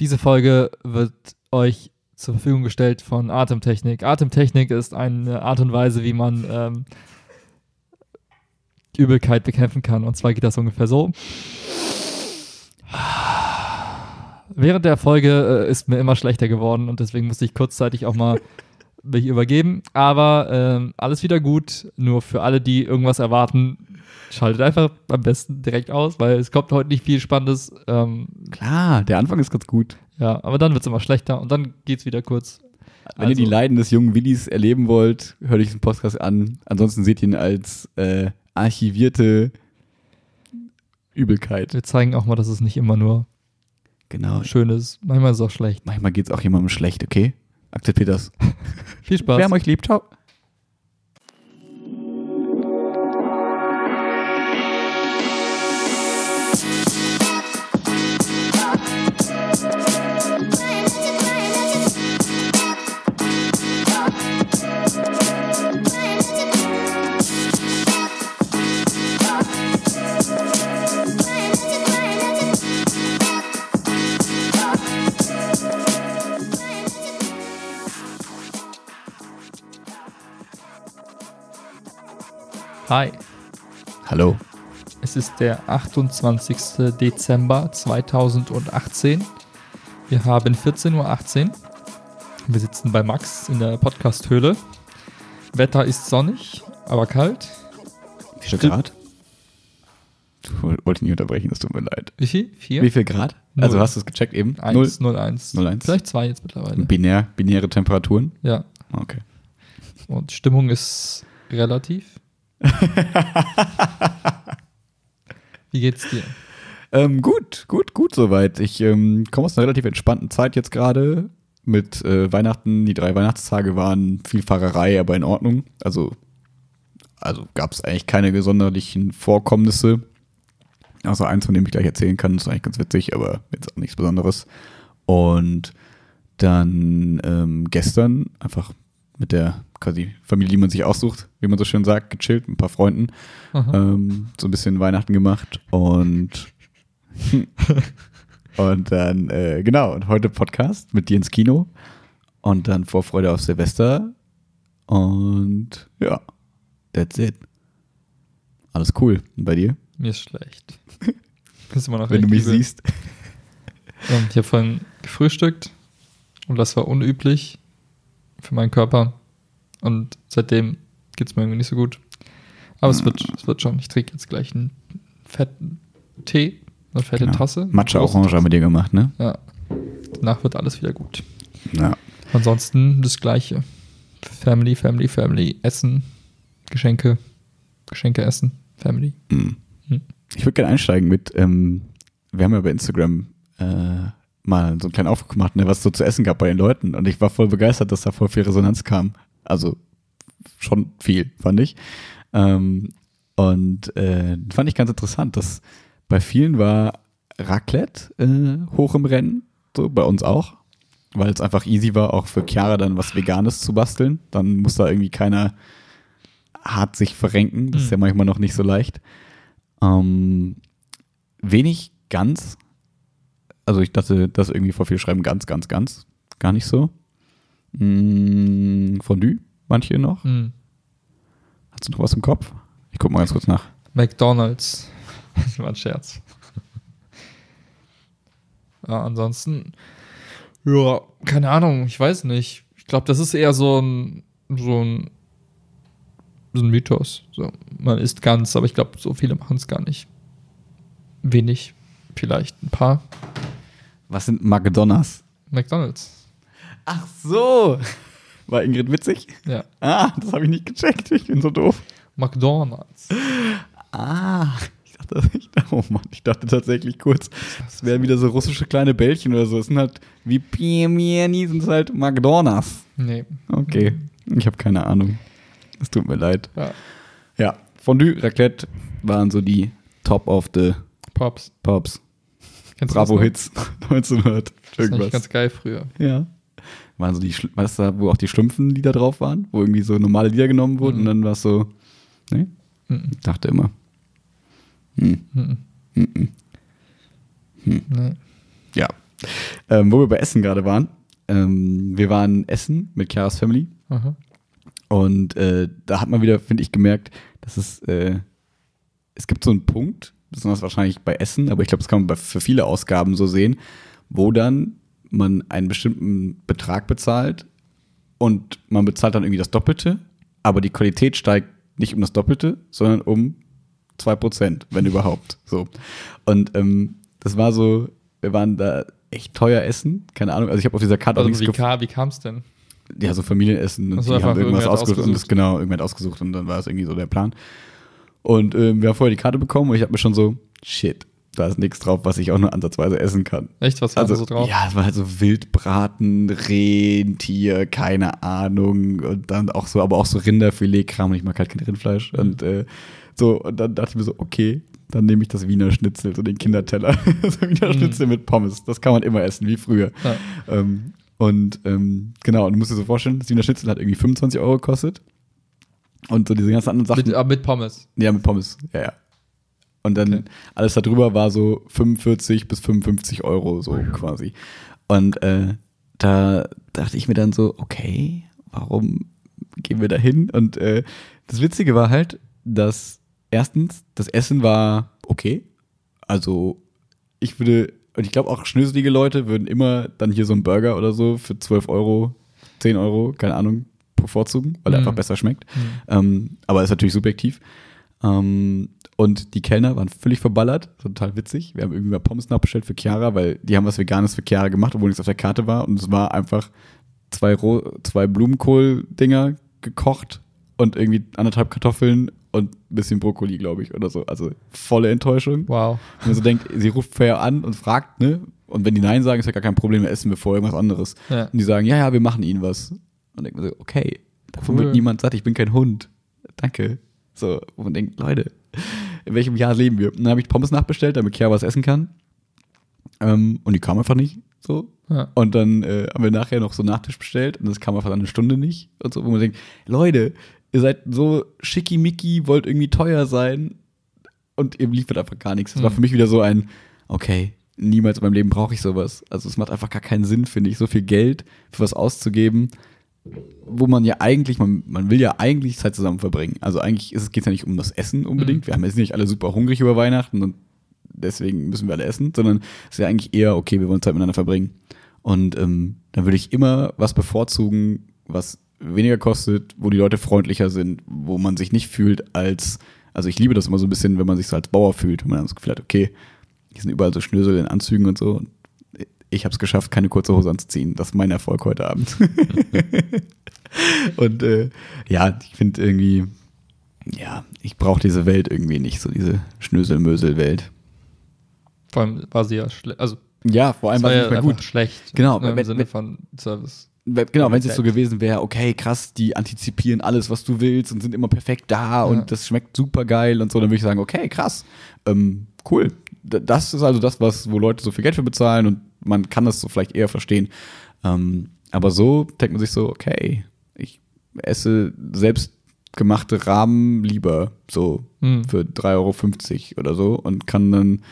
Diese Folge wird euch zur Verfügung gestellt von Atemtechnik. Atemtechnik ist eine Art und Weise, wie man ähm, Übelkeit bekämpfen kann. Und zwar geht das ungefähr so. Während der Folge äh, ist mir immer schlechter geworden und deswegen musste ich kurzzeitig auch mal mich übergeben. Aber ähm, alles wieder gut. Nur für alle, die irgendwas erwarten, schaltet einfach am besten direkt aus, weil es kommt heute nicht viel Spannendes. Ähm, Klar, der Anfang ist ganz gut. ja, aber dann wird es immer schlechter und dann geht es wieder kurz. Wenn ihr die Leiden des jungen Willis erleben wollt, hört euch diesen Podcast an. Ansonsten seht ihr ihn als äh, archivierte Übelkeit. Wir zeigen auch mal, dass es nicht immer nur Genau. schön ist. Manchmal ist es auch schlecht. Manchmal geht es auch jemandem schlecht, okay? Akzeptiert das. Viel Spaß. Wer euch liebt, ciao. Hi, Hallo. es ist der 28. Dezember 2018. Wir haben 14.18 Uhr. Wir sitzen bei Max in der Podcast-Höhle. Wetter ist sonnig, aber kalt. Wie viel Grad? Ich wollte nicht unterbrechen, es tut mir leid. Wie viel? Vier? Wie viel Grad? Null. Also hast du es gecheckt eben? Null. 1, 0, 1. 0, 1. Vielleicht zwei jetzt mittlerweile. Binär, binäre Temperaturen? Ja. Okay. Und Stimmung ist relativ. Wie geht's dir? Ähm, gut, gut, gut soweit. Ich ähm, komme aus einer relativ entspannten Zeit jetzt gerade mit äh, Weihnachten. Die drei Weihnachtstage waren viel Fahrerei, aber in Ordnung. Also, also gab es eigentlich keine sonderlichen Vorkommnisse. Außer eins, von dem ich gleich erzählen kann. Das ist eigentlich ganz witzig, aber jetzt auch nichts Besonderes. Und dann ähm, gestern einfach mit der quasi Familie, die man sich aussucht, wie man so schön sagt, gechillt mit ein paar Freunden ähm, so ein bisschen Weihnachten gemacht und und dann äh, genau und heute Podcast mit dir ins Kino und dann Vorfreude auf Silvester und ja, that's it. Alles cool. Und bei dir? Mir ist schlecht. ist immer noch Wenn du mich übel. siehst. Ähm, ich habe vorhin gefrühstückt und das war unüblich für meinen Körper. Und seitdem geht es mir irgendwie nicht so gut. Aber es, wird, es wird schon. Ich trinke jetzt gleich einen fetten Tee, eine fette Genau. Tasse. Matcha Orange haben wir dir gemacht, ne? Ja. Danach wird alles wieder gut. Ja. Ansonsten das Gleiche. Family, Family, Family. Essen, Geschenke, Geschenke essen, Family. Mm. Hm. Ich würde gerne einsteigen mit, ähm, wir haben ja bei Instagram äh, mal so einen kleinen Aufruf gemacht, ne, was es so zu essen gab bei den Leuten. Und ich war voll begeistert, dass da voll viel Resonanz kam. Also schon viel, fand ich. Ähm, und äh, fand ich ganz interessant, dass bei vielen war Raclette äh, hoch im Rennen, so bei uns auch, weil es einfach easy war, auch für Chiara dann was Veganes zu basteln. Dann muss da irgendwie keiner hart sich verrenken. Das ist Mhm. ja manchmal noch nicht so leicht. Ähm, wenig ganz. Also ich dachte, dass irgendwie vor viel schreiben ganz, ganz, ganz. Gar nicht so. Mm, Fondue, manche noch. Hm. Hast du noch was im Kopf? Ich guck mal ganz kurz nach. McDonalds. Das war ein Scherz. Ja, ansonsten, ja, keine Ahnung, ich weiß nicht. Ich glaube, das ist eher so ein, so ein, so ein Mythos. So, man isst ganz, aber ich glaube, so viele machen es gar nicht. Wenig, vielleicht ein paar. Was sind McDonalds? McDonalds. Ach so. War Ingrid witzig? Ja, Ah, das habe ich nicht gecheckt. Ich bin so doof. McDonalds. Ah, ich dachte, ich, oh Mann, ich dachte tatsächlich kurz, das wären wieder so russische kleine Bällchen oder so. Es sind halt wie Piemieni, sind es halt McDonalds. Nee. Okay, ich habe keine Ahnung. Es tut mir leid. Ja, Ja, Fondue, Raclette waren so die Top of the Pops. Pops. Bravo? Hits 1900. Das ist Irgendwas. ganz geil früher. Ja. Waren so die, weißt du, wo auch die Schlumpfen-Lieder drauf waren, wo irgendwie so normale Lieder genommen wurden Mhm. und dann war es so, ne? Mhm. Ich dachte immer. Hm, Mhm. hm, hm. Nee. Ja. ähm, wo wir bei Essen gerade waren. Ähm, wir waren Essen mit Chiaras Family Aha. und äh, da hat man wieder, finde ich, gemerkt, dass es, äh, es gibt so einen Punkt, besonders wahrscheinlich bei Essen, aber ich glaube, das kann man bei, für viele Ausgaben so sehen, wo dann man einen bestimmten Betrag bezahlt und man bezahlt dann irgendwie das Doppelte, aber die Qualität steigt nicht um das Doppelte, sondern um 2%, wenn überhaupt. So. Und ähm, das war so, wir waren da echt teuer essen, keine Ahnung, also ich habe auf dieser Karte auch Also nichts wie, ka wie kam es denn? Ja, so Familienessen und so, die haben irgendwas hat ausgesucht, und das ausgesucht. genau, irgendwer ausgesucht und dann war das irgendwie so der Plan. Und ähm, wir haben vorher die Karte bekommen und ich habe mir schon so, shit, da ist nichts drauf, was ich auch nur ansatzweise essen kann. Echt, was war Also, da so drauf? ja, es war halt so Wildbraten, Rentier, keine Ahnung. Und dann auch so, aber auch so Rinderfilet-Kram. Und ich mag halt kein Rindfleisch. Mhm. Und äh, so, und dann dachte ich mir so, okay, dann nehme ich das Wiener Schnitzel, so den Kinderteller. das Wiener Mhm. Schnitzel mit Pommes. Das kann man immer essen, wie früher. Ja. Ähm, und ähm, genau, und du musst dir so vorstellen, das Wiener Schnitzel hat irgendwie 25 Euro gekostet. Und so diese ganzen anderen Sachen. Mit, mit Pommes. Ja, mit Pommes, ja, ja. Und dann Okay. alles darüber war so 45 bis 55 Euro, so quasi. Und äh, da dachte ich mir dann so, okay, warum gehen wir da hin? Und äh, das Witzige war halt, dass erstens, das Essen war okay. Also ich würde, und ich glaube auch schnöselige Leute würden immer dann hier so einen Burger oder so für 12 Euro, 10 Euro, keine Ahnung, bevorzugen, weil er Mhm. einfach besser schmeckt. Ähm, aber ist natürlich subjektiv. Ähm, und die Kellner waren völlig verballert, total witzig. Wir haben irgendwie mal Pommes nachbestellt für Chiara, weil die haben was Veganes für Chiara gemacht, obwohl nichts auf der Karte war. Und es war einfach zwei, Roh zwei Blumenkohl-Dinger gekocht und irgendwie anderthalb Kartoffeln und ein bisschen Brokkoli, glaube ich, oder so. Also volle Enttäuschung. Wow. Wenn man so denkt, sie ruft vorher an und fragt, ne? Und wenn die Nein sagen, ist ja gar kein Problem, wir essen wir vorher irgendwas anderes. Ja. Und die sagen, ja, ja, wir machen ihnen was. Und denkt man so, okay, davon Cool. wird niemand satt, ich bin kein Hund. Danke. So, wo man denkt, Leute, in welchem Jahr leben wir? Und dann habe ich Pommes nachbestellt, damit Chiara was essen kann. Ähm, und die kam einfach nicht so. Ja. Und dann äh, haben wir nachher noch so Nachtisch bestellt und das kam einfach eine Stunde nicht. Und so, wo man denkt, Leute, ihr seid so schickimicki, wollt irgendwie teuer sein und ihr liefert einfach gar nichts. Das war Mhm. für mich wieder so ein, okay, niemals in meinem Leben brauche ich sowas. Also es macht einfach gar keinen Sinn, finde ich, so viel Geld für was auszugeben, wo man ja eigentlich, man, man will ja eigentlich Zeit zusammen verbringen. Also eigentlich geht es ja nicht um das Essen unbedingt. Mhm. Wir haben jetzt nicht alle super hungrig über Weihnachten und deswegen müssen wir alle essen, sondern es ist ja eigentlich eher, okay, wir wollen Zeit miteinander verbringen. Und ähm, dann würde ich immer was bevorzugen, was weniger kostet, wo die Leute freundlicher sind, wo man sich nicht fühlt als, also ich liebe das immer so ein bisschen, wenn man sich so als Bauer fühlt, wenn man dann das Gefühl hat, okay, hier sind überall so Schnösel in Anzügen und so. Und ich habe es geschafft, keine kurze Hose anzuziehen. Das ist mein Erfolg heute Abend. und äh, ja, ich finde irgendwie, ja, ich brauche diese Welt irgendwie nicht, so diese Schnösel-Mösel-Welt. Vor allem war sie ja schlecht. Also, Ja, vor allem war es ja nicht gut. schlecht. Genau, ne, Im wenn- Sinne wenn- von Service. Genau, wenn es jetzt so gewesen wäre, okay, krass, die antizipieren alles, was du willst und sind immer perfekt da und das schmeckt super geil und so, dann würde ich sagen, okay, krass, ähm, cool. Das ist also das, was, wo Leute so viel Geld für bezahlen und man kann das so vielleicht eher verstehen. Ähm, aber so denkt man sich so, okay, ich esse selbstgemachte Rahmen lieber so Hm. für 3,50 Euro oder so und kann dann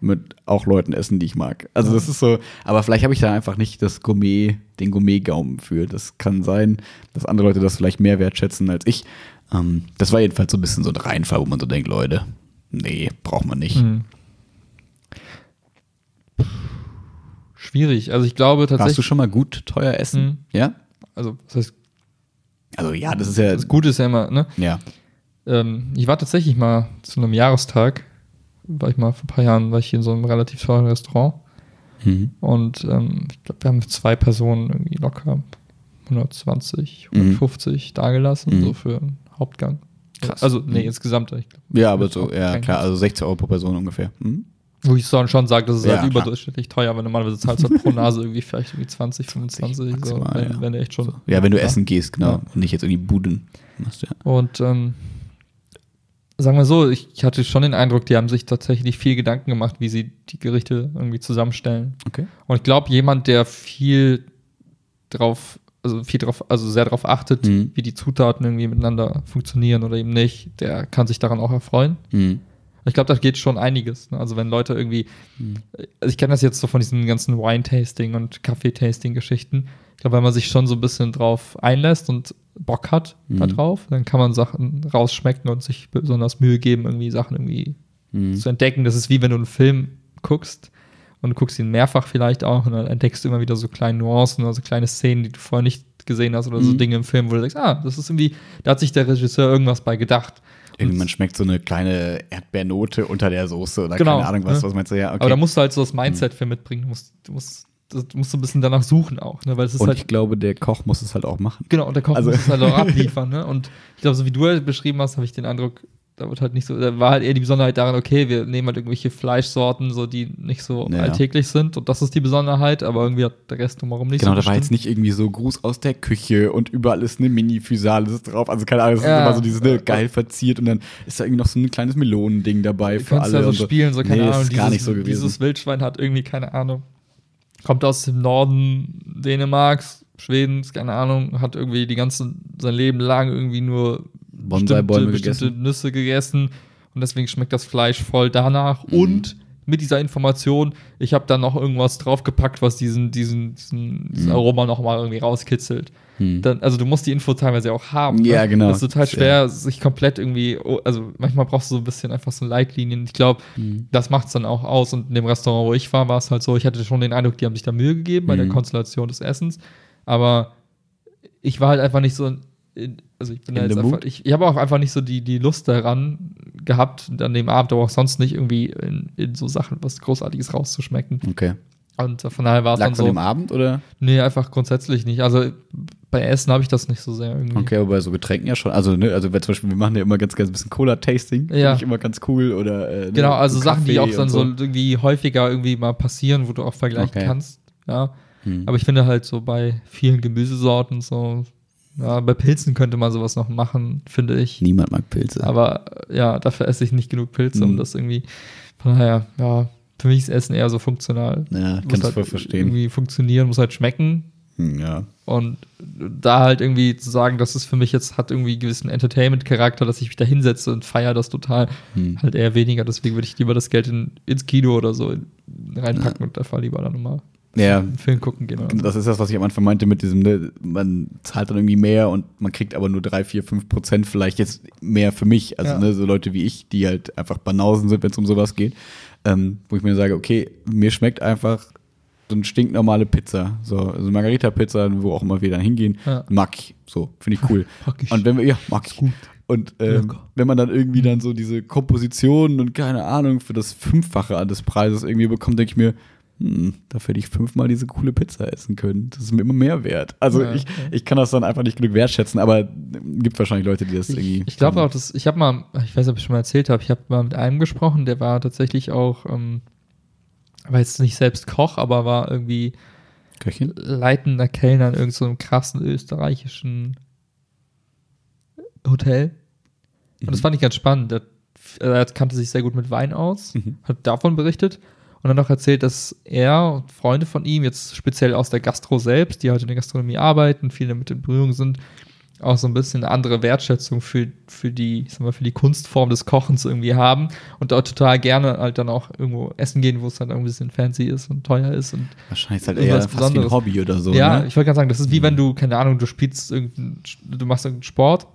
mit auch Leuten essen, die ich mag. Also das ist so, aber vielleicht habe ich da einfach nicht das Gourmet, den Gourmet-Gaumen für. Das kann sein, dass andere Leute das vielleicht mehr wertschätzen als ich. Ähm, das war jedenfalls so ein bisschen so ein Reinfall, wo man so denkt, Leute, nee, braucht man nicht. Hm. Schwierig. Also ich glaube Warst du tatsächlich. schon mal gut teuer essen? Mhm. Ja? Also, was heißt, Also ja, das ist ja, das Gute ist ja immer, ne? ja. Ähm, ich war tatsächlich mal zu einem Jahrestag, war ich mal vor ein paar Jahren, war ich hier in so einem relativ teuren Restaurant Mhm. und ähm, ich glaube, wir haben zwei Personen irgendwie locker 120, Mhm. 150 dagelassen, Mhm. so für einen Hauptgang. Krass. Also, nee, Mhm. insgesamt. Ich glaub, Ja, aber so, ja, klar, also 60 Euro pro Person ungefähr. Mhm. Wo ich so schon sage, das ist Ja, halt überdurchschnittlich teuer, weil normalerweise zahlst du halt pro Nase irgendwie vielleicht irgendwie 20, 25, so, wenn, ja. wenn du echt schon. Ja, wenn du essen gehst, genau. Ja. Und nicht jetzt in die Buden machst, ja. Und ähm, sagen wir so, ich, ich hatte schon den Eindruck, die haben sich tatsächlich viel Gedanken gemacht, wie sie die Gerichte irgendwie zusammenstellen. Okay. Und ich glaube, jemand, der viel drauf, also viel drauf, also sehr darauf achtet, Mhm. wie die Zutaten irgendwie miteinander funktionieren oder eben nicht, der kann sich daran auch erfreuen. Mhm. Ich glaube, da geht schon einiges. Ne? Also wenn Leute irgendwie, Hm. also ich kenne das jetzt so von diesen ganzen Wine-Tasting und Kaffee-Tasting-Geschichten. Ich glaube, wenn man sich schon so ein bisschen drauf einlässt und Bock hat Mhm. da drauf, dann kann man Sachen rausschmecken und sich besonders Mühe geben, irgendwie Sachen irgendwie Mhm. zu entdecken. Das ist wie wenn du einen Film guckst und du guckst ihn mehrfach vielleicht auch und dann entdeckst du immer wieder so kleine Nuancen oder so kleine Szenen, die du vorher nicht gesehen hast oder so Mhm. Dinge im Film, wo du denkst, ah, das ist irgendwie, da hat sich der Regisseur irgendwas bei gedacht. Irgendwie, man schmeckt so eine kleine Erdbeernote unter der Soße oder Genau, keine Ahnung was. ne? Was meinst du? Ja, okay. Aber da musst du halt so das Mindset für mitbringen. Du musst, du musst, du musst so ein bisschen danach suchen auch, ne? Weil es ist und halt ich glaube, der Koch muss es halt auch machen. Genau, und der Koch Also- muss es halt auch abliefern, ne? Und ich glaube, so wie du halt beschrieben hast, habe ich den Eindruck, da wird halt nicht so, da war halt eher die Besonderheit daran, okay, wir nehmen halt irgendwelche Fleischsorten, so die nicht so Ja. alltäglich sind und das ist die Besonderheit, aber irgendwie hat der Rest drumherum nicht Genau, so da war jetzt nicht irgendwie so Gruß aus der Küche und überall ist eine Mini-Physalis drauf. Also keine Ahnung, es Ja. ist immer so dieses ne, geil verziert und dann ist da irgendwie noch so ein kleines Melonending dabei Du für alle. ja so und spielen, so keine nee, Ahnung, ist gar nicht so gewesen. dieses Wildschwein hat irgendwie, keine Ahnung, kommt aus dem Norden Dänemarks, Schwedens, keine Ahnung, hat irgendwie die ganze, sein Leben lang irgendwie nur Bonsai-Bäume bestimmte gegessen. Nüsse gegessen und deswegen schmeckt das Fleisch voll danach. Mhm. Und mit dieser Information, ich habe dann noch irgendwas draufgepackt, was diesen, diesen, diesen, diesen Mhm. Aroma noch mal irgendwie rauskitzelt. Hm. Dann, also du musst die Info teilweise auch haben. Ja, ne? genau. Das ist total schwer, sich komplett irgendwie, also manchmal brauchst du so ein bisschen einfach so Leitlinien. Ich glaube, Hm. das macht es dann auch aus. Und in dem Restaurant, wo ich war, war es halt so, ich hatte schon den Eindruck, die haben sich da Mühe gegeben bei der Mhm. Konstellation des Essens. Aber ich war halt einfach nicht so, in, also ich bin da jetzt einfach, ich, ich habe auch einfach nicht so die, die Lust daran gehabt, an dem Abend, aber auch sonst nicht irgendwie in, in so Sachen was Großartiges rauszuschmecken. Okay. Und von daher war es dann so, dem Abend oder? nee, einfach grundsätzlich nicht. Also bei Essen habe ich das nicht so sehr irgendwie. Okay, aber bei so Getränken ja schon. Also, ne, also zum Beispiel, wir machen ja immer ganz, ganz ein bisschen Cola-Tasting. Finde Ja. ich immer ganz cool. Oder, äh, ne, Genau, also so Sachen, die auch Kaffee dann und so irgendwie häufiger irgendwie mal passieren, wo du auch vergleichen Okay. kannst. Ja. Hm. Aber ich finde halt so bei vielen Gemüsesorten so, ja, bei Pilzen könnte man sowas noch machen, finde ich. Niemand mag Pilze. Aber ja, dafür esse ich nicht genug Pilze, um Mhm. das irgendwie. Von daher, ja, für mich ist Essen eher so funktional. ja, du halt voll verstehen. Irgendwie funktionieren, muss halt schmecken. Hm, ja. Und da halt irgendwie zu sagen, das ist für mich jetzt, hat irgendwie einen gewissen Entertainment-Charakter, dass ich mich da hinsetze und feiere das total, Hm. halt eher weniger. Deswegen würde ich lieber das Geld in, ins Kino oder so in, reinpacken und dafür lieber dann nochmal Ja, Film gucken gehen. So. das ist das, was ich am Anfang meinte mit diesem, ne, man zahlt dann irgendwie mehr und man kriegt aber nur drei, vier, fünf Prozent vielleicht jetzt mehr für mich. Also Ja. ne, so Leute wie ich, die halt einfach Banausen sind, wenn es um sowas geht. Ähm, wo ich mir sage, okay, mir schmeckt einfach so eine stinknormale Pizza. So, also Margarita-Pizza, wo auch immer wir dann hingehen, Ja. mag ich. So, finde ich cool. Mag ich. Und wenn wir, ja, mag ich gut. Und ähm, wenn man dann irgendwie dann so diese Kompositionen und keine Ahnung für das Fünffache des Preises irgendwie bekommt, denke ich mir, hm, dafür hätte ich fünfmal diese coole Pizza essen können. Das ist mir immer mehr wert. Also Ja, ich, ja. ich kann das dann einfach nicht genug wertschätzen, aber gibt wahrscheinlich Leute, die das irgendwie. Ich, ich glaube auch, dass ich habe mal, ich weiß nicht, ob ich schon mal erzählt habe, ich habe mal mit einem gesprochen, der war tatsächlich auch, ähm, war jetzt nicht selbst Koch, aber war irgendwie Köchin? leitender Kellner in irgendeinem so krassen österreichischen Hotel. Und das fand ich ganz spannend. Der, er kannte sich sehr gut mit Wein aus, Mhm. hat davon berichtet und dann noch erzählt, dass er und Freunde von ihm, jetzt speziell aus der Gastro selbst, die halt in der Gastronomie arbeiten, viele damit in Berührung sind, auch so ein bisschen eine andere Wertschätzung für, für die, ich sag mal, für die Kunstform des Kochens irgendwie haben und dort total gerne halt dann auch irgendwo essen gehen, wo es dann irgendwie ein bisschen fancy ist und teuer ist und Wahrscheinlich ist halt eher fast wie ein Besonderes. Hobby oder so. ja, ne? ich wollte gerade sagen, das ist wie wenn du, keine Ahnung, du spielst du machst irgendeinen Sport,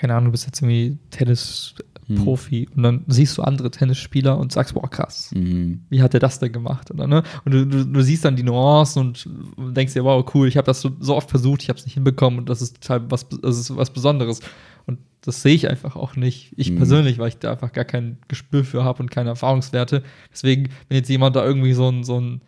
keine Ahnung, du bist jetzt irgendwie Tennisprofi und dann siehst du andere Tennisspieler und sagst, boah, krass, Mhm. wie hat der das denn gemacht? Oder, ne? Und du, du, du siehst dann die Nuancen und denkst dir, wow, cool, ich habe das so, so oft versucht, ich habe es nicht hinbekommen und das ist total was, das ist was Besonderes. Und das sehe ich einfach auch nicht. Ich Mhm. persönlich, weil ich da einfach gar kein Gespür für habe und keine Erfahrungswerte. Deswegen, wenn jetzt jemand da irgendwie so ein, so ein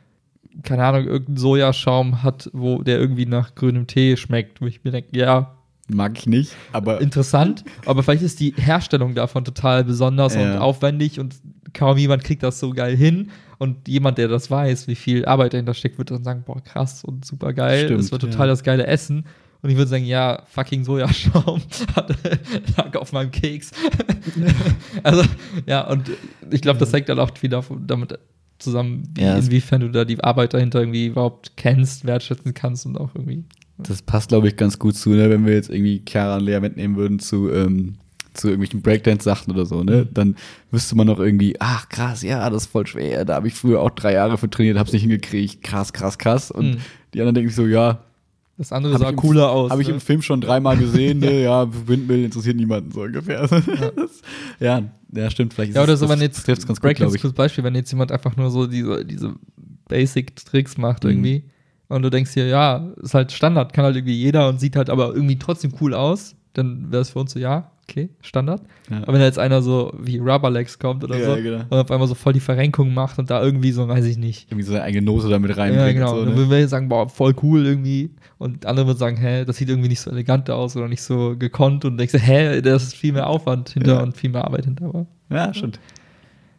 keine Ahnung, irgendeinen Sojaschaum hat, wo der irgendwie nach grünem Tee schmeckt, wo ich mir denke, ja, Mag ich nicht, aber interessant, aber vielleicht ist die Herstellung davon total besonders Ja. und aufwendig und kaum jemand kriegt das so geil hin. Und jemand, der das weiß, wie viel Arbeit dahinter steckt, wird dann sagen, boah, krass und super geil. Stimmt, das wird total ja. das geile Essen. Und ich würde sagen, ja, fucking Sojaschaum lag auf meinem Keks. also, ja, und ich glaube, das hängt dann auch wieder von- damit zusammen, wie, Ja, inwiefern du da die Arbeit dahinter irgendwie überhaupt kennst, wertschätzen kannst und auch irgendwie. Das passt, glaube ich, ganz gut zu, ne? wenn wir jetzt irgendwie Chiara und Lea mitnehmen würden zu, ähm, zu irgendwelchen Breakdance-Sachen oder so, ne? Mhm. Dann wüsste man noch irgendwie, ach krass, ja, das ist voll schwer. Da habe ich früher auch drei Jahre für trainiert, hab's nicht hingekriegt. Krass, krass, krass. Und Mhm. die anderen denken sich so, ja, Das andere sah ich im- cooler aus. habe ich ne? im Film schon dreimal gesehen, ne? Ja, Windmill interessiert niemanden so ungefähr. Ja, ja, stimmt. Vielleicht ist Ja, oder es- so, das wenn jetzt ganz gut, Breakdance ich. gutes Beispiel, wenn jetzt jemand einfach nur so diese, diese Basic-Tricks macht Mhm. irgendwie und du denkst dir, ja, ist halt Standard, kann halt irgendwie jeder und sieht halt aber irgendwie trotzdem cool aus, dann wäre es für uns so, ja, okay, Standard. Ja. Aber wenn da jetzt einer so wie Rubberlegs kommt oder Ja, so genau. und auf einmal so voll die Verrenkung macht und da irgendwie so, weiß ich nicht. Irgendwie so seine eigene Note damit rein. Ja, genau. So, dann ne? würden wir sagen, boah, voll cool irgendwie. Und andere würden sagen, hä, das sieht irgendwie nicht so elegant aus oder nicht so gekonnt. Und denkst du, hä, da ist viel mehr Aufwand hinter Ja. und viel mehr Arbeit hinter. Aber, Ja, stimmt.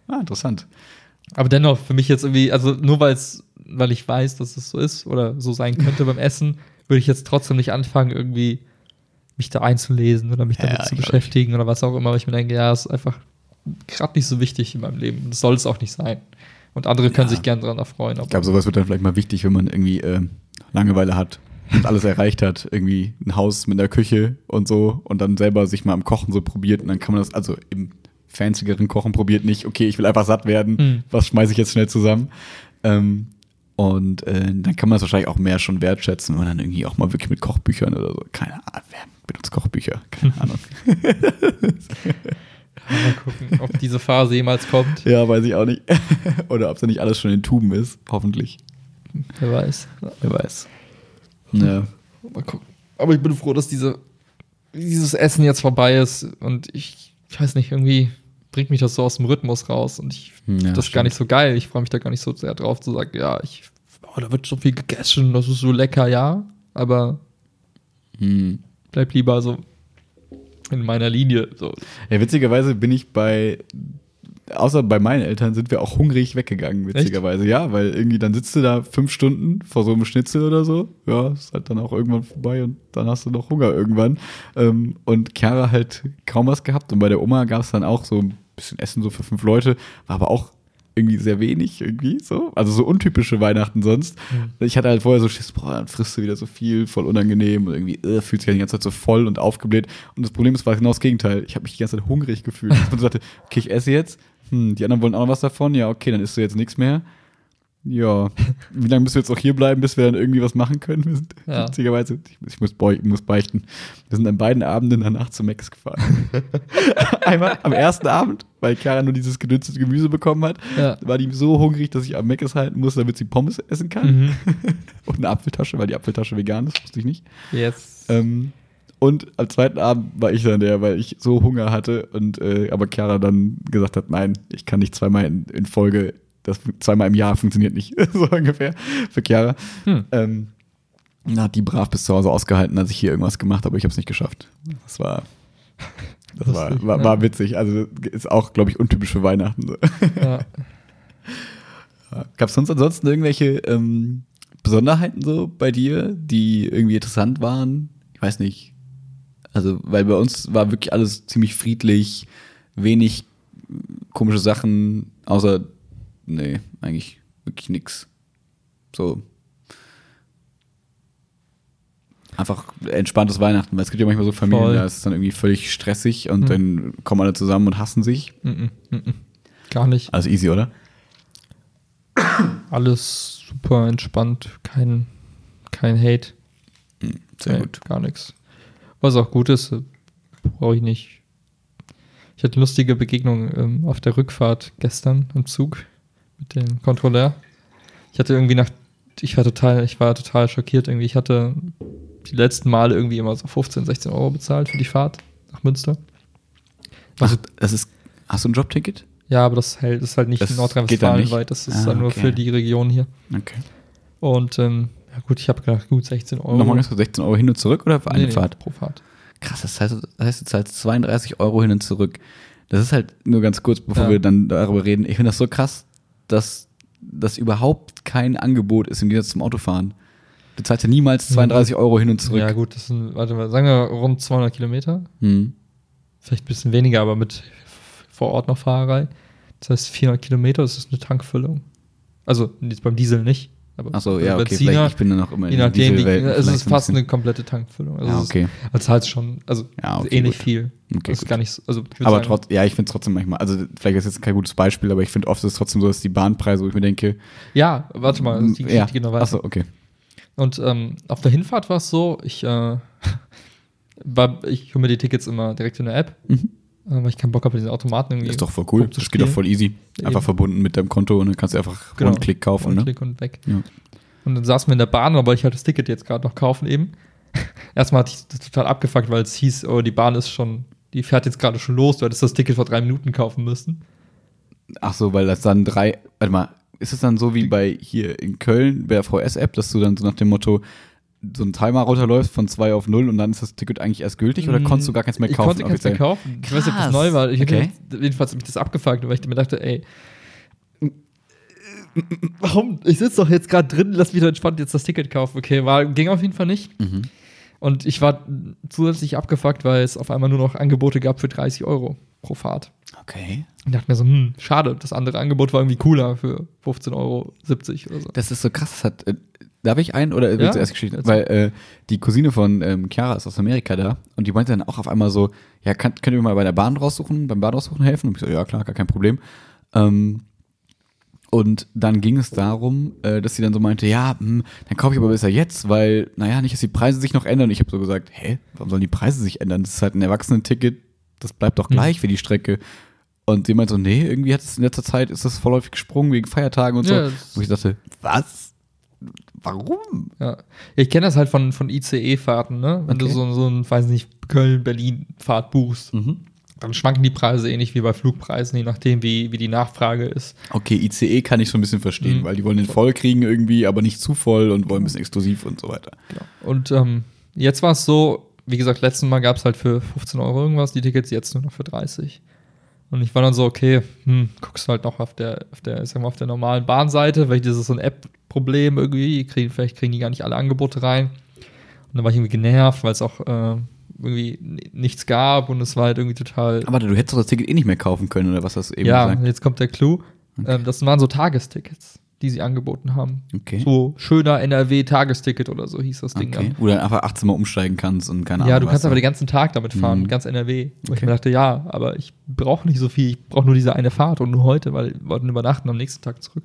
Ah, interessant. Aber dennoch, für mich jetzt irgendwie, also nur weil's, weil ich weiß, dass es so ist oder so sein könnte beim Essen, würde ich jetzt trotzdem nicht anfangen, irgendwie mich da einzulesen oder mich Ja, damit ja, zu beschäftigen oder was auch immer. weil Ich mir denke, ja, ist einfach gerade nicht so wichtig in meinem Leben. Das soll es auch nicht sein. Und andere können Ja. sich gern daran erfreuen. Ich glaube, sowas wird dann vielleicht mal wichtig, wenn man irgendwie äh, Langeweile hat und alles erreicht hat. Irgendwie ein Haus mit einer Küche und so und dann selber sich mal am Kochen so probiert und dann kann man das, also im fancyeren Kochen probiert nicht, okay, ich will einfach satt werden, Mhm. was schmeiße ich jetzt schnell zusammen? Ähm, und äh, dann kann man es wahrscheinlich auch mehr schon wertschätzen, wenn man dann irgendwie auch mal wirklich mit Kochbüchern oder so, keine Ahnung, wer benutzt Kochbücher? Keine Ahnung. Mal gucken, ob diese Phase jemals kommt. ja, weiß ich auch nicht. oder ob es ja nicht alles schon in Tuben ist, hoffentlich. Wer weiß. Wer weiß. Ja. Mal gucken. Aber ich bin froh, dass diese, dieses Essen jetzt vorbei ist und ich, ich weiß nicht, irgendwie bringt mich das so aus dem Rhythmus raus und ich Ja, finde das gar stimmt. nicht so geil. Ich freue mich da gar nicht so sehr drauf zu sagen, ja, ich, oh, da wird so viel gegessen, das ist so lecker, ja, aber Hm. bleib lieber so in meiner Linie. So. Ja, witzigerweise bin ich bei, außer bei meinen Eltern sind wir auch hungrig weggegangen, witzigerweise. Ja, weil irgendwie dann sitzt du da fünf Stunden vor so einem Schnitzel oder so. Ja, ist halt dann auch irgendwann vorbei und dann hast du noch Hunger irgendwann. Ähm, und Chiara halt kaum was gehabt und bei der Oma gab es dann auch so ein bisschen Essen so für fünf Leute, war aber auch irgendwie sehr wenig irgendwie so. Also so untypische Weihnachten sonst. Ich hatte halt vorher so Schiss, boah, dann frisst du wieder so viel, voll unangenehm und irgendwie äh, fühlt sich halt die ganze Zeit so voll und aufgebläht. Und das Problem ist, war genau das Gegenteil. Ich habe mich die ganze Zeit hungrig gefühlt. Und so dachte, okay, ich esse jetzt. Hm, die anderen wollen auch noch was davon. Ja, okay, dann isst du jetzt nichts mehr. Ja, wie lange müssen wir jetzt auch hier bleiben, bis wir dann irgendwie was machen können? Wir sind, Ja. witzigerweise, ich, ich muss, beu muss beichten, wir sind an beiden Abenden danach zu Max gefahren. Einmal am ersten Abend, weil Chiara nur dieses gedünstete Gemüse bekommen hat, Ja. war die so hungrig, dass ich am Mc's halten muss, damit sie Pommes essen kann. Mhm. Und eine Apfeltasche, weil die Apfeltasche vegan ist, wusste ich nicht. Jetzt. Ähm, und am zweiten Abend war ich dann der, weil ich so Hunger hatte und äh, aber Chiara dann gesagt hat, nein, ich kann nicht zweimal in, in Folge, das zweimal im Jahr funktioniert nicht, so ungefähr für Chiara. Hm. Ähm, dann hat die brav bis zu Hause ausgehalten, als ich hier irgendwas gemacht habe, aber ich habe es nicht geschafft. Das war, das war, Lustig, war, war witzig. Also ist auch, glaube ich, untypisch für Weihnachten. Ja. Gab es sonst ansonsten irgendwelche ähm, Besonderheiten so bei dir, die irgendwie interessant waren? Ich weiß nicht. Also, weil bei uns war wirklich alles ziemlich friedlich, wenig komische Sachen, außer, nee, eigentlich wirklich nix. So. Einfach entspanntes Weihnachten, weil es gibt ja manchmal so Familien, Voll. da ist es dann irgendwie völlig stressig und Hm. dann kommen alle zusammen und hassen sich. Mhm, mhm. Gar nicht. Also easy, oder? Alles super entspannt, kein, kein Hate. Sehr Nee, gut. Gar nichts. Was auch gut ist, äh, brauche ich nicht. Ich hatte lustige Begegnungen ähm, auf der Rückfahrt gestern im Zug mit dem Kontrolleur. Ich hatte irgendwie nach, ich war total, ich war total schockiert irgendwie. Ich hatte die letzten Male irgendwie immer so 15, 16 Euro bezahlt für die Fahrt nach Münster. Also, das ist, hast du ein Jobticket? Ja, aber das hält, ist halt nicht Das in Nordrhein-Westfalen weit. Das ist Ah, dann nur okay. für die Region hier. Okay. Und ähm, ja gut, ich habe gedacht, gut, 16 Euro. Nochmal ganz kurz 16 Euro hin und zurück oder für eine Nee, nee, Fahrt? pro Fahrt. Krass, das heißt, das heißt, du zahlst 32 Euro hin und zurück. Das ist halt nur ganz kurz, bevor Ja. wir dann darüber reden. Ich finde das so krass, dass das überhaupt kein Angebot ist im Gegensatz zum Autofahren. Du zahlst ja niemals 32 Euro hin und zurück. Ja gut, das sind, warte mal, sagen wir rund 200 Kilometer. Hm. Vielleicht ein bisschen weniger, aber mit vor Ort noch Fahrerei. Das heißt 400 Kilometer, das ist eine Tankfüllung. Also jetzt beim Diesel nicht. Aber Achso, ja, okay, Benziner, ich bin dann noch immer je nachdem, wie, Dieselwelt, es ist ein fast bisschen- eine komplette Tankfüllung. Also Ja, es ist- okay. Also zahlst schon, also Ja, okay, ähnlich gut. viel. Okay, ist gut. gar nicht, so- also Aber sagen, trotz, ja, ich finde es trotzdem manchmal, also vielleicht ist jetzt kein gutes Beispiel, aber ich finde oft ist es trotzdem so, dass die Bahnpreise, wo ich mir denke, Ja, warte mal, die ja, Geschichte geht noch weiter. achso, okay. Und ähm, auf der Hinfahrt war es so, ich, äh, war, ich hole mir die Tickets immer direkt in der App, Mhm. Äh, weil ich keinen Bock habe, diesen Automaten irgendwie. Ist doch voll cool. Das geht doch voll easy. Einfach Eben. verbunden mit deinem Konto und dann kannst du einfach Genau. One-Click kaufen, und ne? Klick und weg. Ja. Und dann saßen wir in der Bahn, aber ich halt das Ticket jetzt gerade noch kaufen eben. Erstmal hatte ich das total abgefuckt, weil es hieß, oh, die Bahn ist schon, die fährt jetzt gerade schon los, du hättest das Ticket vor drei Minuten kaufen müssen. Ach so, weil das dann drei, warte mal, ist es dann so wie bei hier in Köln bei der VS-App, dass du dann so nach dem Motto so einen Timer runterläufst von 2 auf 0 und dann ist das Ticket eigentlich erst gültig oder konntest du gar keins mehr ich kaufen? konnte keins mehr kaufen. Ich weiß nicht, ob das Krass. neu war. Ich Okay. okay. jedenfalls hat mich das abgefuckt, weil ich mir dachte, ey, warum? Ich sitze doch jetzt gerade drin, lass mich doch entspannt jetzt das Ticket kaufen. Okay, war, ging auf jeden Fall nicht. Mhm. Und ich war zusätzlich abgefuckt, weil es auf einmal nur noch Angebote gab für 30 Euro pro Fahrt. Okay. Und dachte mir so, hm, schade, das andere Angebot war irgendwie cooler für 15,70 Euro oder so. Das ist so krass. Das hat, äh, darf ich ein oder willst Ja, du erst Geschichte? erzähl. Weil äh, die Cousine von ähm, Chiara ist aus Amerika da und die meinte dann auch auf einmal so, ja, kann, könnt ihr mir mal bei der Bahn raussuchen, beim Bahn raussuchen helfen? Und ich so, ja klar, gar kein Problem. Ähm, und dann ging es darum, äh, dass sie dann so meinte, ja, hm, dann kaufe ich aber besser jetzt, weil, naja, nicht, dass die Preise sich noch ändern. Und ich habe so gesagt, hä, warum sollen die Preise sich ändern? Das ist halt ein Erwachsenenticket, das bleibt doch Hm. gleich für die Strecke. Und sie meinte so, nee, irgendwie hat es in letzter Zeit, ist das vorläufig gesprungen wegen Feiertagen und so. Wo ich dachte, was? Warum? Ja. Ich kenne das halt von, von ICE-Fahrten, ne? Wenn du Okay. so, so ein, weiß nicht, Köln-Berlin-Fahrt buchst, dann schwanken die Preise ähnlich wie bei Flugpreisen, je nachdem, wie, wie die Nachfrage ist. Okay, ICE kann ich schon ein bisschen verstehen, Mhm. weil die wollen den voll kriegen irgendwie, aber nicht zu voll und wollen ein bisschen exklusiv und so weiter. Und ähm, jetzt war es so, wie gesagt, letztes Mal gab es halt für 15 Euro irgendwas, die Tickets jetzt nur noch für 30. Und ich war dann so, okay, hm, guckst halt noch auf der, auf der, ich sag mal, auf der normalen Bahnseite, vielleicht ist es so ein App-Problem irgendwie, kriegen, vielleicht kriegen die gar nicht alle Angebote rein. Und dann war ich irgendwie genervt, weil es auch äh, irgendwie nichts gab und es war halt irgendwie total. Aber du hättest doch das Ticket eh nicht mehr kaufen können, oder was du eben ja, gesagt? jetzt kommt der Clou. Ähm, das waren so Tagestickets, die sie angeboten haben. Okay. So schöner NRW-Tagesticket oder so hieß das Ding. okay. dann. Wo du dann einfach 18 Mal umsteigen kannst und keine Ahnung. Ja, du kannst aber den ganzen Tag damit fahren, Mhm. ganz NRW. Wo ich Okay. mir dachte, ja, aber ich brauche nicht so viel, ich brauche nur diese eine Fahrt und nur heute, weil wir wollten übernachten am nächsten Tag zurück.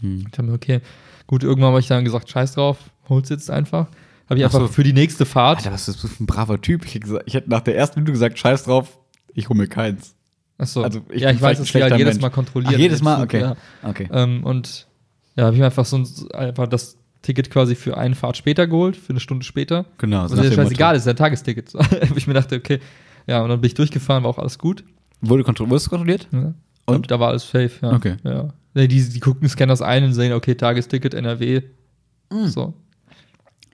Hm. Ich habe mir, okay, gut, irgendwann habe ich dann gesagt, scheiß drauf, hol's jetzt einfach. Habe ich Ach einfach so. für die nächste Fahrt. Alter, was ist das für ein braver Typ? Ich hätte, gesagt, ich hätte nach der ersten Minute gesagt, scheiß drauf, ich hole mir keins. Achso, also ich ja, ich weiß, dass die schlechter halt jedes Mensch. Mal kontrollieren. Ach, jedes Mal? Okay. Ja. Okay. Ähm, und ja, habe ich mir einfach so ein, einfach das Ticket quasi für eine Fahrt später geholt, für eine Stunde später. Genau. Was nach ja dem scheißegal Motto. ist, ja ein Tagesticket. Ich mir dachte, okay, ja, und dann bin ich durchgefahren, war auch alles gut. Wurde kontro wurdest du kontrolliert? Ja. Und? Und da war alles safe, ja. Okay. Ja. Nee, die, die gucken, scannen das ein und sehen, okay, Tagesticket NRW. Mhm. So.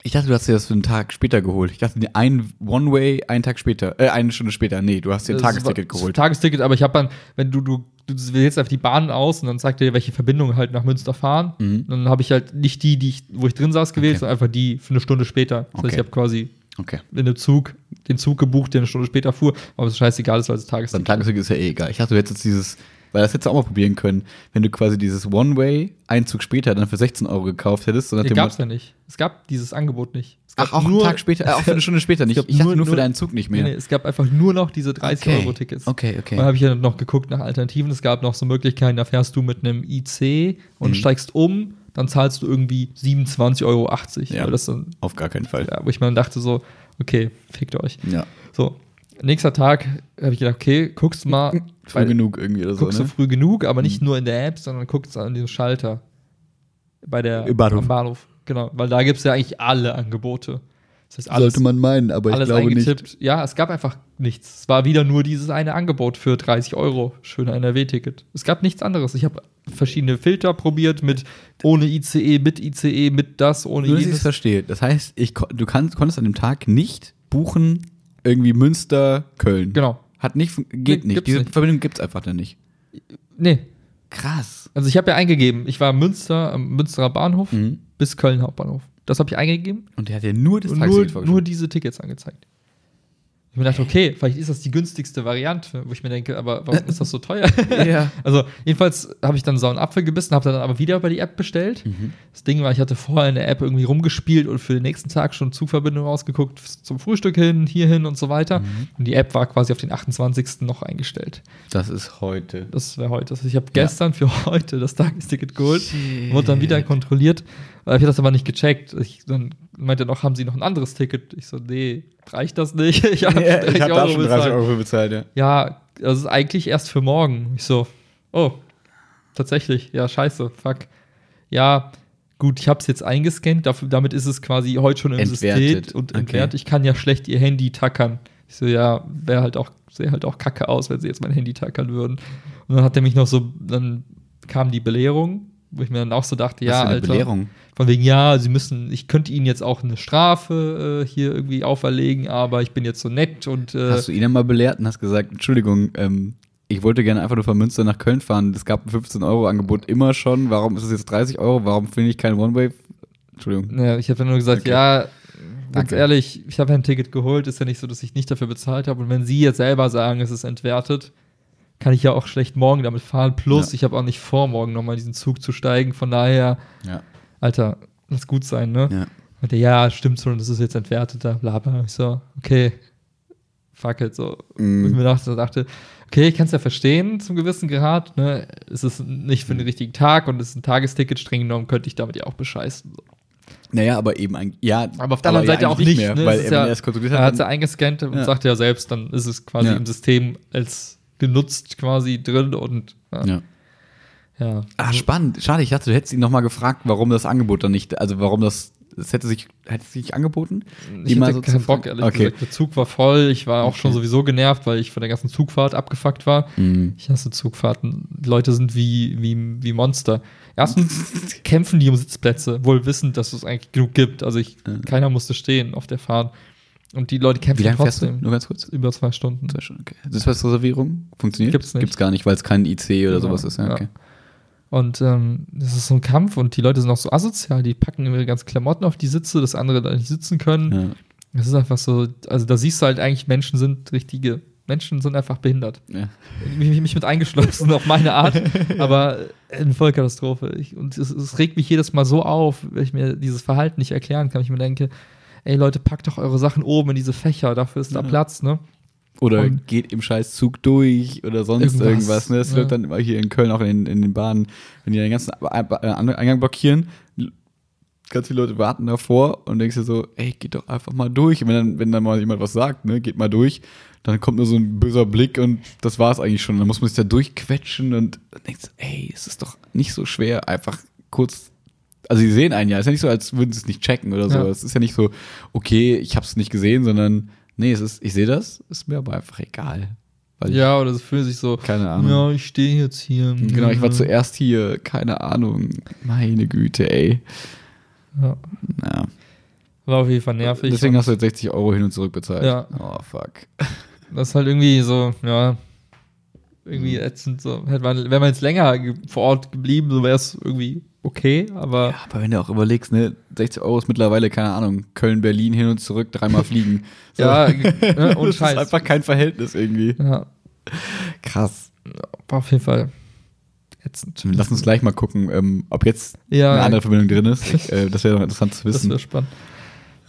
Ich dachte, du hast dir das für einen Tag später geholt. Ich dachte, ein One-Way, einen Tag später, äh, eine Stunde später. Nee, du hast dir ein Das Tagesticket war- geholt. Tagesticket, aber ich habe dann, wenn du, du, du wählst einfach die Bahn aus und dann zeigt dir, welche Verbindungen halt nach Münster fahren. Mhm. Dann habe ich halt nicht die, die ich, wo ich drin saß, gewählt, Okay. sondern einfach die für eine Stunde später. Das heißt, Okay. ich habe quasi Okay. in dem Zug, den Zug gebucht, der eine Stunde später fuhr, aber es ist scheißegal ist, weil es Beim Tagesticket Tagesticket ist ja eh egal. Ich dachte, du hättest jetzt dieses, weil das hättest du auch mal probieren können, wenn du quasi dieses One-Way, einen Zug später, dann für 16 Euro gekauft hättest. So dem gab's Motto- ja nicht. Es gab dieses Angebot nicht. Ach, auch einen Tag später, äh, auch für eine Stunde später nicht. Ich dachte nur- nur für nur- deinen Zug nicht mehr. Nee, nee, es gab einfach nur noch diese 30-Euro-Tickets. Okay, Und okay. dann habe ich ja noch geguckt nach Alternativen. Es gab noch so Möglichkeiten, da fährst du mit einem IC und Mhm. steigst um, dann zahlst du irgendwie 27,80 Euro. Ja. Das dann, Auf gar keinen Fall. ja, wo ich mir dann dachte so, okay, fickt euch. Ja. So, nächster Tag habe ich gedacht, okay, guckst mal, Früh genug irgendwie oder so, guckst ne? du früh genug, aber nicht Mhm. nur in der App, sondern guckst an diesem Schalter bei der Bahnhof. am Bahnhof. Genau, weil da gibt es ja eigentlich alle Angebote. Das heißt, alles, Sollte man meinen, aber ich glaube nicht. Ja, es gab einfach nichts. Es war wieder nur dieses eine Angebot für 30 Euro. Schöner NRW-Ticket. Es gab nichts anderes. Ich habe verschiedene Filter probiert mit ohne ICE, mit ICE, mit das, ohne Nur, dass ich verstehe. Das heißt, ich, du kannst, konntest an dem Tag nicht buchen, irgendwie Münster, Köln. Genau. Hat nicht, geht Nee, nicht. Diese nicht. Verbindung gibt es einfach dann nicht. Nee. Krass. Also ich habe ja eingegeben, ich war Münster am Münsterer Bahnhof Mhm. Bis Köln Hauptbahnhof. Das habe ich eingegeben Und der hat ja nur das nur, nur diese Tickets angezeigt. mir dachte, okay, vielleicht ist das die günstigste Variante, wo ich mir denke, aber warum ist das so teuer? Ja. Also, jedenfalls habe ich dann so einen Apfel gebissen, habe dann aber wieder über die App bestellt. Mhm. Das Ding war, ich hatte vorher in der App irgendwie rumgespielt und für den nächsten Tag schon Zugverbindung rausgeguckt, zum Frühstück hin, hierhin und so weiter. Mhm. Und die App war quasi auf den 28. noch eingestellt. Das ist heute. Das wäre heute. Also ich habe gestern für heute das Tagesticket geholt, wurde dann wieder kontrolliert. Aber ich habe das aber nicht gecheckt. Ich, dann meinte er noch, haben Sie noch ein anderes Ticket? Ich so, nee, reicht das nicht? Ich habe Ja, habe da schon 30 bezahlt. Euro für bezahlt, ja. Ja, das ist eigentlich erst für morgen. Ich so, oh, tatsächlich, ja, scheiße, fuck. Ja, gut, ich habe es jetzt eingescannt, dafür, damit ist es quasi heute schon im Entwertet. System und Okay. entwertet. Ich kann ja schlecht ihr Handy tackern. Ich so, ja, wäre halt auch, sähe halt auch kacke aus, wenn sie jetzt mein Handy tackern würden. Und dann hat er mich noch so, dann kam die Belehrung, wo ich mir dann auch so dachte, ja, Alter. Belehrung. Von wegen, ja, sie müssen, ich könnte ihnen jetzt auch eine Strafe äh, hier irgendwie auferlegen, aber ich bin jetzt so nett und äh, Hast du ihn dann mal belehrt und hast gesagt, Entschuldigung, ähm, ich wollte gerne einfach nur von Münster nach Köln fahren. Es gab ein 15-Euro-Angebot immer schon. Warum ist es jetzt 30 Euro? Warum finde ich kein One-Way? Entschuldigung. Ja, ich habe dann nur gesagt, Okay. ja, ganz Danke. ehrlich, ich habe ein Ticket geholt, ist ja nicht so, dass ich nicht dafür bezahlt habe. Und wenn Sie jetzt selber sagen, es ist entwertet, kann ich ja auch schlecht morgen damit fahren. Plus, Ja. ich habe auch nicht vor, morgen nochmal in diesen Zug zu steigen. Von daher, Ja. Alter, lass gut sein, ne? ja. Und der, ja, stimmt schon, das ist jetzt entwertet, da, bla bla. Ich so, okay, fuck it, so. Mm. Und ich mir dachte, dachte, okay, ich kann es ja verstehen zum gewissen Grad, ne? Es ist nicht für den richtigen Tag und es ist ein Tagesticket, streng genommen könnte ich damit ja auch bescheißen. So. Naja, aber eben ein, ja. Aber auf der anderen Seite ja, auch nicht, ne? weil er, es kontrolliert Er hat hat, es ja eingescannt und Ja. sagt ja selbst, dann ist es quasi Ja. im System als genutzt quasi drin und ja. ja. ja. Ah, spannend. Schade, ich dachte, du hättest ihn nochmal gefragt, warum das Angebot dann nicht, also warum das, das hätte sich, hätte sich nicht angeboten? Ich hatte so keinen Bock, ehrlich Okay. gesagt. Der Zug war voll. Ich war auch schon Okay. sowieso genervt, weil ich von der ganzen Zugfahrt abgefuckt war. Mhm. Ich hasse Zugfahrten. Die Leute sind wie, wie, wie Monster. Erstens kämpfen die um Sitzplätze, wohl wissend, dass es eigentlich genug gibt. Also ich, Ja. keiner musste stehen auf der Fahrt. Und die Leute kämpfen Wie lange fährst du? trotzdem. Nur ganz kurz. Über zwei Stunden. Sehr schön, okay. Sitzplatzreservierung funktioniert? Gibt's nicht. Gibt's gar nicht, weil es kein IC oder Genau, sowas ist. Ja, ja. okay. Und ähm, das ist so ein Kampf und die Leute sind auch so asozial. Die packen ihre ganzen Klamotten auf die Sitze, dass andere da nicht sitzen können. Ja. Das ist einfach so, also da siehst du halt eigentlich, Menschen sind richtige, Menschen sind einfach behindert. Ja. mich, mich mit eingeschlossen auf meine Art, aber eine Vollkatastrophe. Ich, und es, es regt mich jedes Mal so auf, wenn ich mir dieses Verhalten nicht erklären kann. Ich mir denke, ey Leute, packt doch eure Sachen oben in diese Fächer, dafür ist da Ja. Platz, ne? Oder Und- geht im Scheißzug durch oder sonst Irgendwas, irgendwas. ne? Das ja. wird dann immer hier in Köln auch in, in den Bahnen, wenn die den ganzen Eingang blockieren, ganz viele Leute warten davor und denkst dir so, ey, geht doch einfach mal durch. Und wenn dann, wenn dann mal jemand was sagt, ne, geht mal durch, dann kommt nur so ein böser Blick und das war's eigentlich schon. Dann muss man sich da durchquetschen und dann denkst du, ey, es ist doch nicht so schwer, einfach kurz. Also sie sehen einen ja, es ist ja nicht so, als würden sie es nicht checken oder so. Ja. Es ist ja nicht so, okay, ich hab's nicht gesehen, sondern nee, es ist, ich sehe das, ist mir aber einfach egal. Ja, oder es fühlt sich so, keine Ahnung. ja, ich stehe jetzt hier. Genau, ich war zuerst hier, keine Ahnung. Meine Güte, ey. Ja, Ja. war auf jeden Fall nervig. Deswegen hast du jetzt 60 Euro hin und zurück bezahlt. Ja. Oh, fuck. das ist halt irgendwie so, ja, irgendwie Mhm. ätzend. So. Hätte man, wäre man jetzt länger ge- vor Ort geblieben, so wäre es irgendwie okay, aber Ja, aber wenn du auch überlegst, ne, 60 Euro ist mittlerweile, keine Ahnung, Köln, Berlin hin und zurück, dreimal fliegen. So. ja, ne, und das Scheiß. ist einfach kein Verhältnis irgendwie. ja, Krass. war auf jeden Fall ätzend. Lass uns gleich mal gucken, ähm, ob jetzt Ja, eine andere Verbindung drin ist. Ich, äh, das wäre doch interessant zu das wissen. wäre spannend.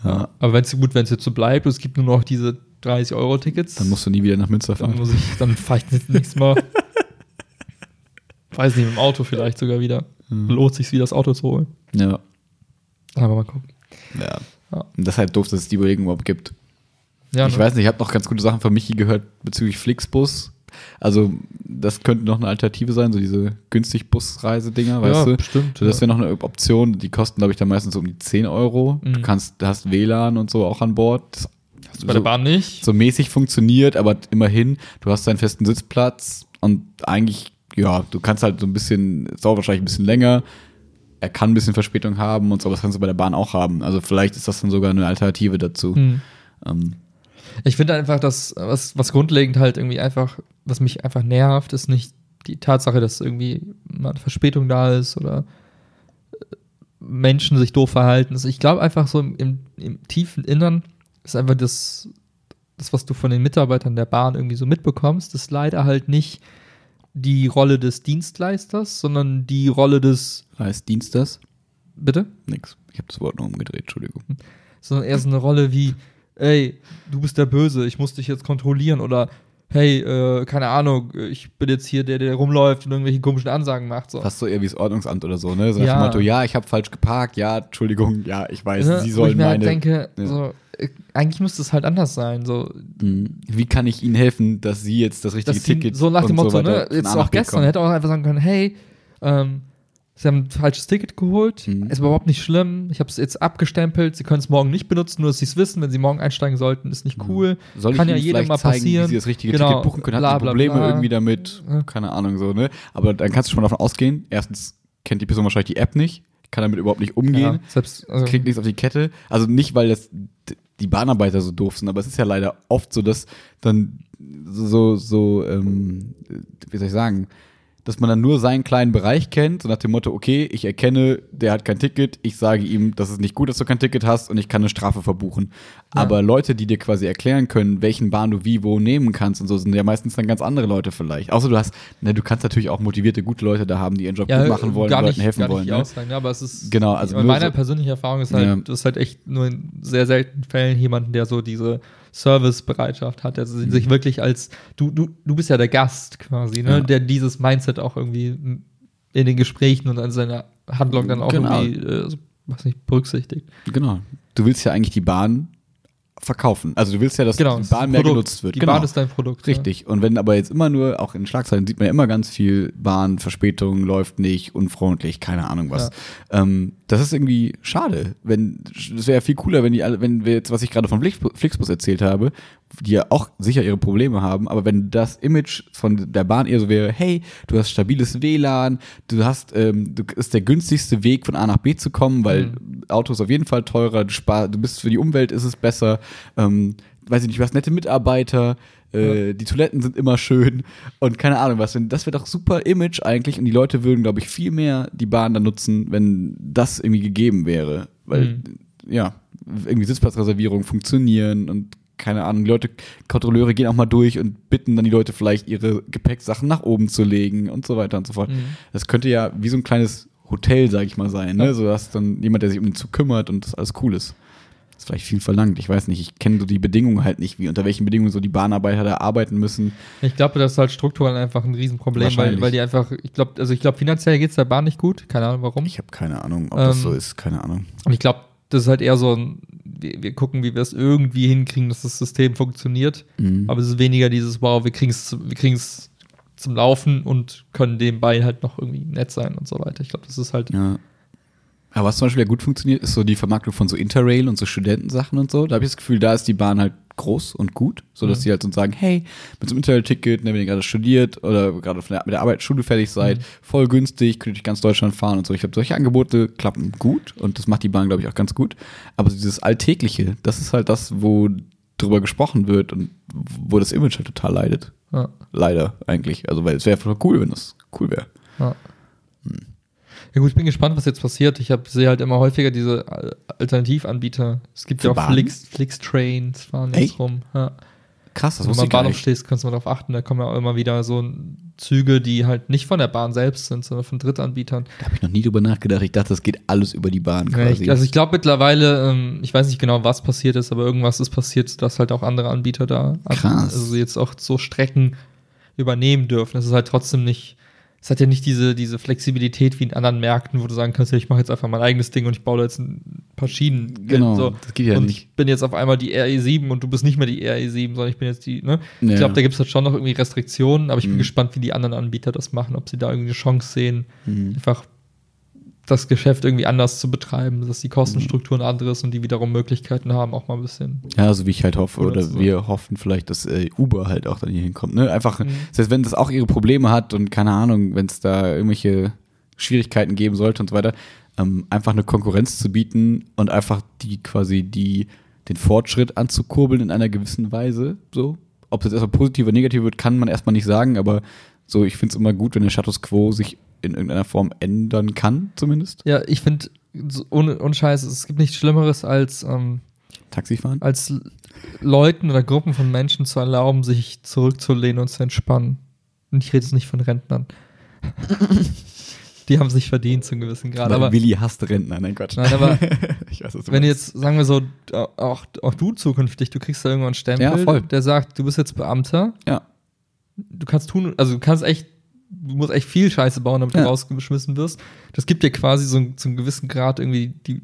ja. Aber wenn es gut, wenn es jetzt so bleibt, es gibt nur noch diese 30 Euro Tickets, Dann musst du nie wieder nach Münster dann fahren. muss ich, dann fahre ich das nächste Mal. Weiß nicht, mit dem Auto vielleicht sogar wieder. Hm. Lohnt sich wieder das Auto zu holen. Ja. Aber mal gucken. ja. Ja. Und das ist halt doof, dass es die Überlegung überhaupt gibt. Ja, ich ne? weiß nicht, ich habe noch ganz gute Sachen von Michi gehört bezüglich Flixbus. Also, das könnte noch eine Alternative sein, so diese günstig Busreise-Dinger, weißt ja, du? bestimmt. So, das ja. wäre noch eine Option. Die kosten, glaube ich, dann meistens so um die 10 Euro. Du Mhm. kannst, du hast WLAN und so auch an Bord. Das Du bei der so, Bahn nicht. so mäßig funktioniert, aber immerhin, du hast deinen festen Sitzplatz und eigentlich, ja, du kannst halt so ein bisschen, es dauert wahrscheinlich ein bisschen länger. Er kann ein bisschen Verspätung haben und so, aber das kannst du bei der Bahn auch haben. Also vielleicht ist das dann sogar eine Alternative dazu. Hm. Ähm, Ich finde einfach, dass was, was grundlegend halt irgendwie einfach, was mich einfach nervt, ist nicht die Tatsache, dass irgendwie mal eine Verspätung da ist oder äh, Menschen sich doof verhalten. Also ich glaube einfach so im, im, im tiefen Innern ist einfach das das, was du von den Mitarbeitern der Bahn irgendwie so mitbekommst, ist leider halt nicht die Rolle des Dienstleisters, sondern die Rolle des, Heißt Dienst das? bitte? Nix. Ich habe das Wort noch umgedreht, Entschuldigung. sondern eher so eine Rolle wie, ey, du bist der Böse, ich muss dich jetzt kontrollieren oder hey, äh, keine Ahnung, ich bin jetzt hier der, der rumläuft und irgendwelche komischen Ansagen macht. So. Fast so eher wie das Ordnungsamt oder so, ne? So Ja. Motto, ja, ich habe falsch geparkt, ja, Entschuldigung, ja, ich weiß, Ne? Sie sollen ich mir halt meine. denke, Ja. so, äh, eigentlich müsste es halt anders sein. So, Mhm. Wie kann ich Ihnen helfen, dass Sie jetzt das richtige dass sie, Ticket so nach dem Motto, so ne, jetzt auch gestern, kommen? hätte auch einfach sagen können, hey, ähm, Sie haben ein falsches Ticket geholt, Mhm. ist überhaupt nicht schlimm, ich habe es jetzt abgestempelt, Sie können es morgen nicht benutzen, nur dass Sie es wissen, wenn Sie morgen einsteigen sollten, ist nicht cool. Mhm. Soll ich Kann ja jedem mal zeigen, passieren. wie Sie das richtige Genau, Ticket buchen können? Hat bla, bla, Probleme bla. irgendwie damit? Keine Ahnung, so, ne? Aber dann kannst du schon davon ausgehen, erstens kennt die Person wahrscheinlich die App nicht, kann damit überhaupt nicht umgehen, Ja, selbst, also, kriegt nichts auf die Kette. Also nicht, weil das die Bahnarbeiter so doof sind, aber es ist ja leider oft so, dass dann so, so, ähm, wie soll ich sagen, dass man dann nur seinen kleinen Bereich kennt, so nach dem Motto, okay, ich erkenne, der hat kein Ticket, ich sage ihm, das ist nicht gut, dass du kein Ticket hast und ich kann eine Strafe verbuchen. Ja. Aber Leute, die dir quasi erklären können, welchen Bahn du wie wo nehmen kannst und so, sind ja meistens dann ganz andere Leute vielleicht. Außer du hast, ne, du kannst natürlich auch motivierte, gute Leute da haben, die ihren Job ja, gut machen wollen, nicht, Leuten helfen wollen. Ne? aussagen, ja, aber es ist Genau, also meiner so- persönlichen Erfahrung ist halt, Ja. das ist halt echt nur in sehr seltenen Fällen jemanden, der so diese Servicebereitschaft hat, der Mhm. sich wirklich als du, du, du bist ja der Gast quasi, ne, Ja. der dieses Mindset auch irgendwie in den Gesprächen und an seiner Handlung dann auch Genau. irgendwie äh, was nicht berücksichtigt. Genau. Du willst ja eigentlich die Bahn verkaufen. Also du willst ja, dass Genau, die Bahn mehr Produkt. genutzt wird. Die genau. Bahn ist dein Produkt. Richtig. Und wenn aber jetzt immer nur, auch in Schlagzeilen sieht man ja immer ganz viel Bahn, Verspätung, läuft nicht, unfreundlich, keine Ahnung was. Ähm, das ist irgendwie schade. Wenn, das wäre ja viel cooler, wenn die alle, wenn wir jetzt, was ich gerade von Flix- Flixbus erzählt habe, die ja auch sicher ihre Probleme haben, aber wenn das Image von der Bahn eher so wäre, hey, du hast stabiles WLAN, du hast, ähm, du ist der günstigste Weg von A nach B zu kommen, weil Mhm. Auto ist auf jeden Fall teurer, du, spar, du bist für die Umwelt ist es besser, ähm, weiß ich nicht, du hast nette Mitarbeiter, äh, die Toiletten sind immer schön und keine Ahnung was. Das wäre doch super Image eigentlich und die Leute würden, glaube ich, viel mehr die Bahn dann nutzen, wenn das irgendwie gegeben wäre. Weil, Mhm. ja, irgendwie Sitzplatzreservierungen funktionieren und keine Ahnung, die Leute, Kontrolleure gehen auch mal durch und bitten dann die Leute vielleicht ihre Gepäcksachen nach oben zu legen und so weiter und so fort. Mhm. Das könnte ja wie so ein kleines Hotel, sag ich mal, sein, ne? Ja. So dass dann jemand, der sich um den Zug kümmert und das alles cool ist. Das ist vielleicht viel verlangt. Ich weiß nicht. Ich kenne so die Bedingungen halt nicht, wie unter welchen Bedingungen so die Bahnarbeiter da arbeiten müssen. Ich glaube, das ist halt strukturell einfach ein Riesenproblem, weil, weil die einfach, ich glaube, also ich glaube, finanziell geht es der Bahn nicht gut. Keine Ahnung warum. Ich habe keine Ahnung, ob das Ähm, so ist. Keine Ahnung. Und ich glaube, das ist halt eher so ein, wir, wir gucken, wie wir es irgendwie hinkriegen, dass das System funktioniert. Mhm. Aber es ist weniger dieses, wow, wir kriegen es wir kriegen's zum Laufen und können nebenbei halt noch irgendwie nett sein und so weiter. Ich glaube, das ist halt. Ja. Aber was zum Beispiel ja gut funktioniert, ist so die Vermarktung von so Interrail und so Studentensachen und so. Da habe ich das Gefühl, da ist die Bahn halt groß und gut, sodass Mhm. die halt so sagen, hey, mit so einem Interrail-Ticket, ne, wenn ihr gerade studiert oder gerade der, mit der Arbeit Schule fertig seid, Mhm. voll günstig, könnt ihr durch ganz Deutschland fahren und so. Ich glaube, solche Angebote klappen gut und das macht die Bahn, glaube ich, auch ganz gut. Aber dieses Alltägliche, das ist halt das, wo drüber gesprochen wird und wo das Image halt total leidet. Ja, Leider eigentlich. Also, weil es wäre voll cool, wenn das cool wäre. ja. Ja gut, ich bin gespannt, was jetzt passiert. Ich sehe halt immer häufiger diese Al- Alternativanbieter. Es gibt Für ja auch Bahnen? Flix, Flix-Trains fahren jetzt Echt? rum. Ja. Krass, das Wenn du wusste mal am ich gar Bahnhof nicht. stehst, kannst du mal darauf achten. Da kommen ja auch immer wieder so Züge, die halt nicht von der Bahn selbst sind, sondern von Drittanbietern. Da habe ich noch nie drüber nachgedacht. Ich dachte, das geht alles über die Bahn Ja, quasi. ich, also ich glaube mittlerweile, ähm, ich weiß nicht genau, was passiert ist, aber irgendwas ist passiert, dass halt auch andere Anbieter da Krass. also jetzt auch so Strecken übernehmen dürfen. Das ist halt trotzdem nicht, es hat ja nicht diese, diese Flexibilität wie in anderen Märkten, wo du sagen kannst, ja, ich mache jetzt einfach mein eigenes Ding und ich baue da jetzt ein paar Schienen. Genau, so. das geht ja und nicht. ich bin jetzt auf einmal die RE7 und du bist nicht mehr die RE7, sondern ich bin jetzt die, ne? Ja. Ich glaube, da gibt es halt schon noch irgendwie Restriktionen, aber ich bin Mhm. gespannt, wie die anderen Anbieter das machen, ob sie da irgendwie eine Chance sehen, Mhm. einfach das Geschäft irgendwie anders zu betreiben, dass die Kostenstruktur eine andere ist und die wiederum Möglichkeiten haben, auch mal ein bisschen. Ja, also wie ich halt hoffe, Oder oder so. wir hoffen vielleicht, dass äh, Uber halt auch dann hier hinkommt. Ne? Einfach, Mhm. das heißt, wenn das auch ihre Probleme hat und keine Ahnung, wenn es da irgendwelche Schwierigkeiten geben sollte und so weiter, ähm, einfach eine Konkurrenz zu bieten und einfach die quasi die den Fortschritt anzukurbeln in einer gewissen Weise. So, ob das erstmal positiv oder negativ wird, kann man erstmal nicht sagen, aber so, ich finde es immer gut, wenn der Status quo sich in irgendeiner Form ändern kann, zumindest. Ja, ich finde, ohne, ohne Scheiß, es gibt nichts Schlimmeres als, ähm, Taxifahren? als Leuten oder Gruppen von Menschen zu erlauben, sich zurückzulehnen und zu entspannen. Und ich rede jetzt nicht von Rentnern. Die haben sich verdient zu einem gewissen Grad. Aber Willi hasst Rentner. Nein, Quatsch. Nein, aber ich weiß, was du wenn meinst. jetzt, sagen wir so, auch, auch du zukünftig, du kriegst da irgendwann einen Stempel, Ja, voll. der sagt, du bist jetzt Beamter, Ja. Du kannst tun, also du kannst echt, du musst echt viel Scheiße bauen, damit Ja. du rausgeschmissen wirst. Das gibt dir quasi so einen- zu einem gewissen Grad irgendwie die,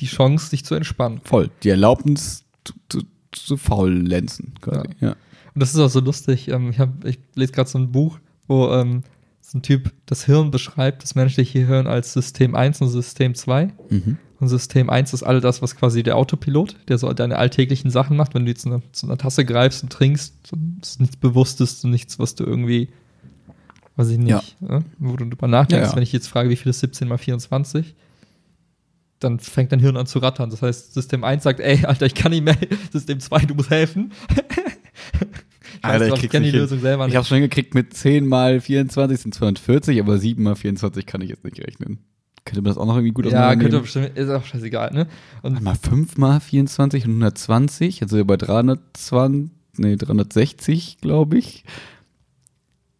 die Chance, dich zu entspannen. Voll. Die Erlaubnis zu, zu, zu faulenzen, quasi. Ja. Und das ist auch so lustig. Ähm, ich, hab, ich lese gerade so ein Buch, wo ähm, so ein Typ das Hirn beschreibt, das menschliche Hirn als System 1 und System 2. Mhm. Und System 1 ist all das, was quasi der Autopilot, der so deine alltäglichen Sachen macht. Wenn du jetzt eine, zu einer Tasse greifst und trinkst, ist nichts Bewusstes und nichts, was du irgendwie, weiß ich nicht, Ja. äh, wo du drüber nachdenkst. Ja, ja. Wenn ich jetzt frage, wie viel ist 17 mal 24, dann fängt dein Hirn an zu rattern. Das heißt, System 1 sagt, ey, Alter, ich kann nicht mehr. System 2, du musst helfen. ich Alter, ich noch, krieg's kenn die hin. Lösung selber Ich nicht. habe schon hingekriegt, mit 10 mal 24 sind 240, aber 7 mal 24 kann ich jetzt nicht rechnen. Könnte man das auch noch irgendwie gut ja, könnte auseinandernehmen? bestimmt, ist auch scheißegal, ne? Und Warte mal 5 mal 24 und 120, also bei 320, nee, 360, glaube ich.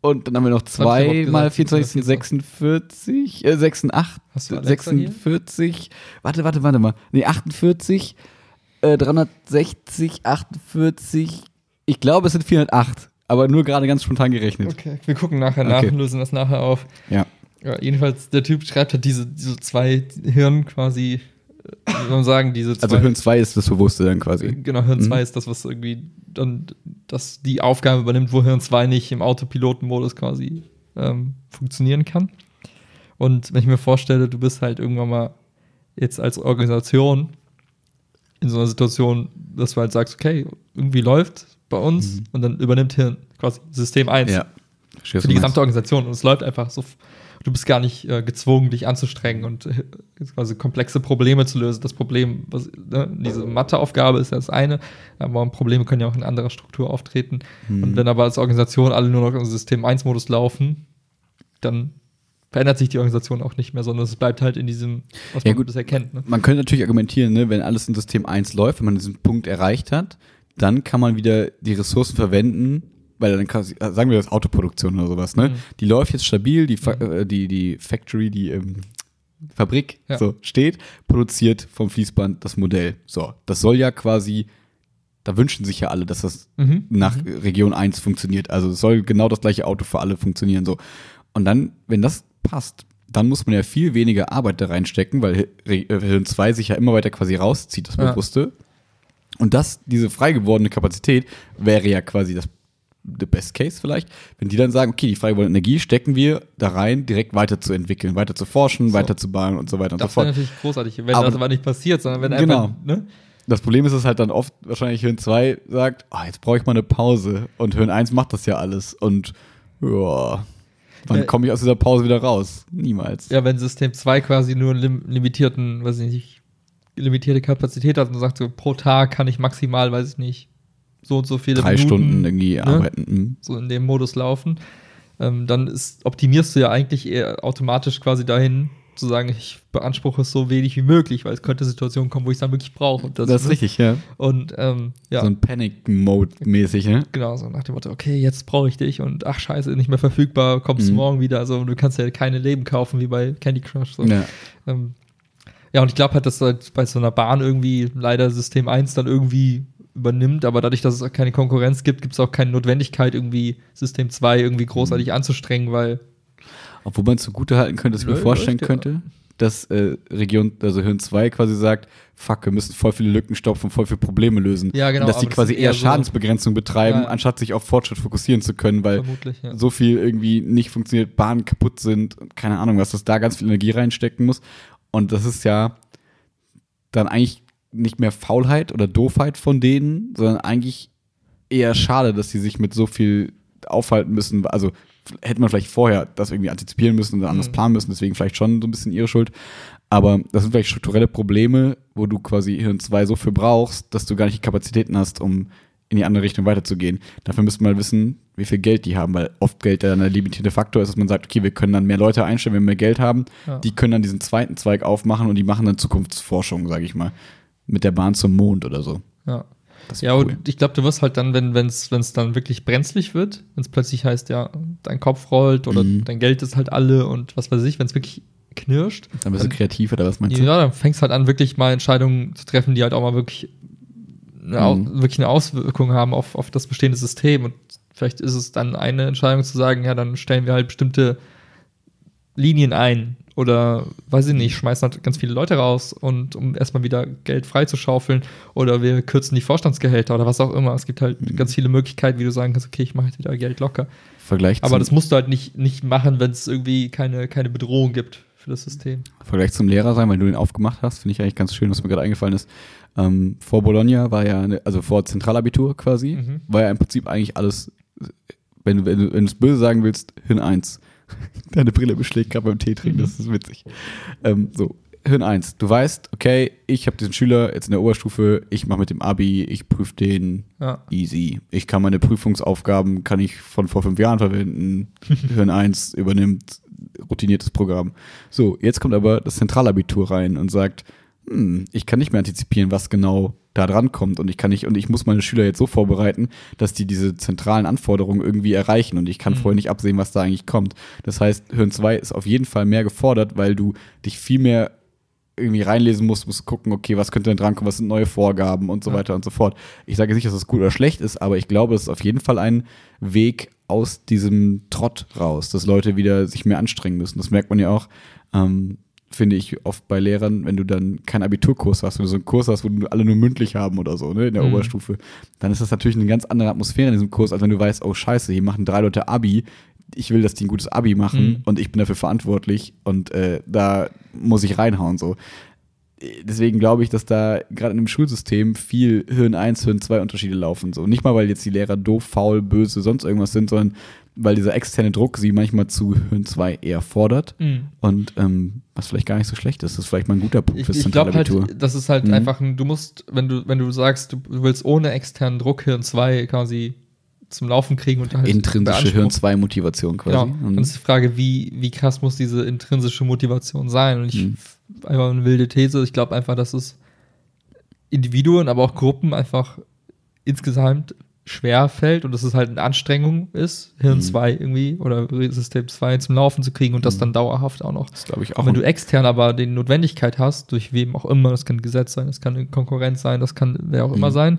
Und dann haben wir noch hab ich aber auch 2 gesagt, mal 24 sind 46, äh, 86, Hast du Alexa hier? 46, warte, warte, warte mal. Nee, 48, äh, 360, 48, ich glaube es sind 408, aber nur gerade ganz spontan gerechnet. Okay, wir gucken nachher nach Okay. und lösen das nachher auf. Ja. Ja, jedenfalls, der Typ schreibt halt diese, diese zwei Hirn quasi, wie soll man sagen, diese zwei. Also Hirn 2 ist das Bewusste dann quasi. Genau, Hirn Mhm. 2 ist das, was irgendwie dann das die Aufgabe übernimmt, wo Hirn 2 nicht im Autopilotenmodus quasi ähm, funktionieren kann. Und wenn ich mir vorstelle, du bist halt irgendwann mal jetzt als Organisation in so einer Situation, dass du halt sagst, okay, irgendwie läuft bei uns Mhm. und dann übernimmt Hirn quasi System 1 Ja. Für die gesamte Organisation und es läuft einfach so. Du bist gar nicht äh, gezwungen, dich anzustrengen und äh, quasi komplexe Probleme zu lösen. Das Problem, was, ne, diese Matheaufgabe ist ja das eine, aber Probleme können ja auch in anderer Struktur auftreten. Mhm. Und wenn aber als Organisation alle nur noch im System 1-Modus laufen, dann verändert sich die Organisation auch nicht mehr, sondern es bleibt halt in diesem, was Ja, man gut. bisher kennt. Ne? Man könnte natürlich argumentieren, ne, wenn alles in System 1 läuft, wenn man diesen Punkt erreicht hat, dann kann man wieder die Ressourcen verwenden, weil dann kann, sagen wir das Autoproduktion oder sowas, ne? Mhm. Die läuft jetzt stabil, die, Fa äh, die, die Factory, die ähm, Fabrik Ja. so steht, produziert vom Fließband das Modell. So, das soll ja quasi, da wünschen sich ja alle, dass das Mhm. nach Region 1 funktioniert. Also es soll genau das gleiche Auto für alle funktionieren. So. Und dann, wenn das passt, dann muss man ja viel weniger Arbeit da reinstecken, weil Hi- äh, Hirn 2 sich ja immer weiter quasi rauszieht, das Ja. Bewusste. Und das, diese frei gewordene Kapazität wäre ja quasi das the best case vielleicht, wenn die dann sagen, okay, die frei gewordene Energie stecken wir da rein, direkt weiterzuentwickeln, weiter zu forschen, So. weiter zu bauen und so weiter und Das so wäre fort. natürlich großartig, wenn Aber- das aber nicht passiert, sondern wenn Genau. einfach, ne? Das Problem ist, dass halt dann oft wahrscheinlich Hirn 2 sagt, ah, jetzt brauche ich mal eine Pause. Und Hirn 1 macht das ja alles. Und ja, wann Ja. komme ich aus dieser Pause wieder raus? Niemals. Ja, wenn System 2 quasi nur einen lim limitierten, weiß ich nicht, limitierte Kapazität hat und sagt so, pro Tag kann ich maximal, weiß ich nicht, so und so viele Drei Minuten Stunden irgendwie ne, arbeiten. Mhm. so in dem Modus laufen, ähm, dann ist, optimierst du ja eigentlich eher automatisch quasi dahin, zu sagen, ich beanspruche es so wenig wie möglich, weil es könnte Situationen kommen, wo ich es dann wirklich brauche. Und Das, ist richtig, ja. Und ähm, ja, So ein Panic-Mode-mäßig, ne? genau, so nach dem Motto, okay, jetzt brauche ich dich und ach scheiße, nicht mehr verfügbar, kommst Mhm. morgen wieder. Also du kannst ja keine Leben kaufen wie bei Candy Crush. So. Ja. Ähm, ja, und ich glaube halt, dass halt bei so einer Bahn irgendwie leider System 1 dann irgendwie übernimmt, aber dadurch, dass es auch keine Konkurrenz gibt, gibt es auch keine Notwendigkeit, irgendwie System 2 irgendwie Mhm. großartig anzustrengen, weil Obwohl man es zugute halten könnte, dass ich mir vorstellen ja. könnte, dass äh, Region, also Hirn 2 quasi sagt, fuck, wir müssen voll viele Lücken stopfen, voll viele Probleme lösen. Ja, genau, Und dass die das quasi ist eher eher Schadensbegrenzung betreiben, Ja. anstatt sich auf Fortschritt fokussieren zu können, weil ja. so viel irgendwie nicht funktioniert, Bahnen kaputt sind, keine Ahnung, was das da ganz viel Energie reinstecken muss. Und das ist ja dann eigentlich nicht mehr Faulheit oder Doofheit von denen, sondern eigentlich eher schade, dass sie sich mit so viel aufhalten müssen. Also hätte man vielleicht vorher das irgendwie antizipieren müssen oder anders Mhm. planen müssen, deswegen vielleicht schon so ein bisschen ihre Schuld. Aber das sind vielleicht strukturelle Probleme, wo du quasi Hirn 2 so für brauchst, dass du gar nicht die Kapazitäten hast, um in die andere Richtung weiterzugehen. Dafür müsste man wissen, wie viel Geld die haben, weil oft Geld ja dann der limitierte Faktor ist, dass man sagt, okay, wir können dann mehr Leute einstellen, wenn wir mehr Geld haben. Ja. Die können dann diesen zweiten Zweig aufmachen und die machen dann Zukunftsforschung, sage ich mal. Mit der Bahn zum Mond oder so. Ja. Ja, wär und ich glaube, du wirst halt dann, wenn es dann wirklich brenzlig wird, wenn es plötzlich heißt, ja, dein Kopf rollt oder Mhm. dein Geld ist halt alle und was weiß ich, wenn es wirklich knirscht, Dann bist du kreativ oder was meinst du? ja, dann fängst halt an, wirklich mal Entscheidungen zu treffen, die halt auch mal wirklich eine, Mhm. wirklich eine Auswirkung haben auf, auf das bestehende System. Und vielleicht ist es dann eine Entscheidung zu sagen, ja, dann stellen wir halt bestimmte Linien ein. Oder weiß ich nicht, schmeißen halt ganz viele Leute raus und um erstmal wieder Geld freizuschaufeln. Oder wir kürzen die Vorstandsgehälter oder was auch immer. Es gibt halt Mhm. ganz viele Möglichkeiten, wie du sagen kannst, okay, ich mache jetzt wieder Geld locker. Vergleich Aber das musst du halt nicht, nicht machen, wenn es irgendwie keine, keine Bedrohung gibt für das System. Vergleich zum Lehrer sein, weil du den aufgemacht hast, finde ich eigentlich ganz schön, was mir gerade eingefallen ist. Ähm, vor Bologna war ja, eine, also vor Zentralabitur quasi, Mhm. war ja im Prinzip eigentlich alles, wenn du wenn wenn du es böse sagen willst, Hirn 1. Deine Brille beschlägt gerade beim Tee trinken, das ist witzig. Ähm, so, Hirn 1. Du weißt, okay, ich habe diesen Schüler jetzt in der Oberstufe, ich mache mit dem Abi, ich prüfe den Ja. easy. Ich kann meine Prüfungsaufgaben, kann ich von vor fünf Jahren verwenden. Hirn 1 übernimmt routiniertes Programm. So, jetzt kommt aber das Zentralabitur rein und sagt, hm, ich kann nicht mehr antizipieren, was genau da dran kommt und ich kann nicht und ich muss meine Schüler jetzt so vorbereiten, dass die diese zentralen Anforderungen irgendwie erreichen und ich kann Mhm. vorher nicht absehen, was da eigentlich kommt. Das heißt, Hirn 2 ist auf jeden Fall mehr gefordert, weil du dich viel mehr irgendwie reinlesen musst, musst gucken, okay, was könnte denn drankommen, was sind neue Vorgaben und so Ja. weiter und so fort. Ich sage jetzt nicht, dass das gut oder schlecht ist, aber ich glaube, es ist auf jeden Fall ein Weg aus diesem Trott raus, dass Leute wieder sich mehr anstrengen müssen. Das merkt man ja auch, ähm, finde ich, oft bei Lehrern, wenn du dann keinen Abiturkurs hast, wenn du so einen Kurs hast, wo du alle nur mündlich haben oder so, ne, in der Mhm. Oberstufe, dann ist das natürlich eine ganz andere Atmosphäre in diesem Kurs, als wenn du weißt, oh scheiße, hier machen drei Leute Abi, ich will, dass die ein gutes Abi machen Mhm. und ich bin dafür verantwortlich und äh, da muss ich reinhauen so. Deswegen glaube ich, dass da gerade in dem Schulsystem viel Hirn 1, Hirn 2 Unterschiede laufen. So. Nicht mal, weil jetzt die Lehrer doof, faul, böse, sonst irgendwas sind, sondern weil dieser externe Druck sie manchmal zu Hirn 2 eher fordert. Mhm. Und ähm, was vielleicht gar nicht so schlecht ist. Das ist vielleicht mal ein guter Punkt fürs ich glaube Zentralabitur. halt, das ist halt Mhm. einfach ein, du musst, wenn du, wenn du sagst, du willst ohne externen Druck Hirn 2 quasi zum Laufen kriegen und halt Intrinsische. Hirn 2 Motivation quasi. Genau. Und- Dann ist die Frage, wie, wie krass muss diese intrinsische Motivation sein? Und ich, Mhm. einfach eine wilde These, ich glaube einfach, dass es Individuen, aber auch Gruppen einfach insgesamt schwer fällt und dass es halt eine Anstrengung ist, Hirn Mhm. 2 irgendwie oder System 2 zum Laufen zu kriegen und das Mhm. dann dauerhaft auch noch das glaube ich auch. wenn du extern aber die Notwendigkeit hast, durch wem auch immer, das kann ein Gesetz sein, das kann eine Konkurrenz sein, das kann wer auch immer Mhm. sein,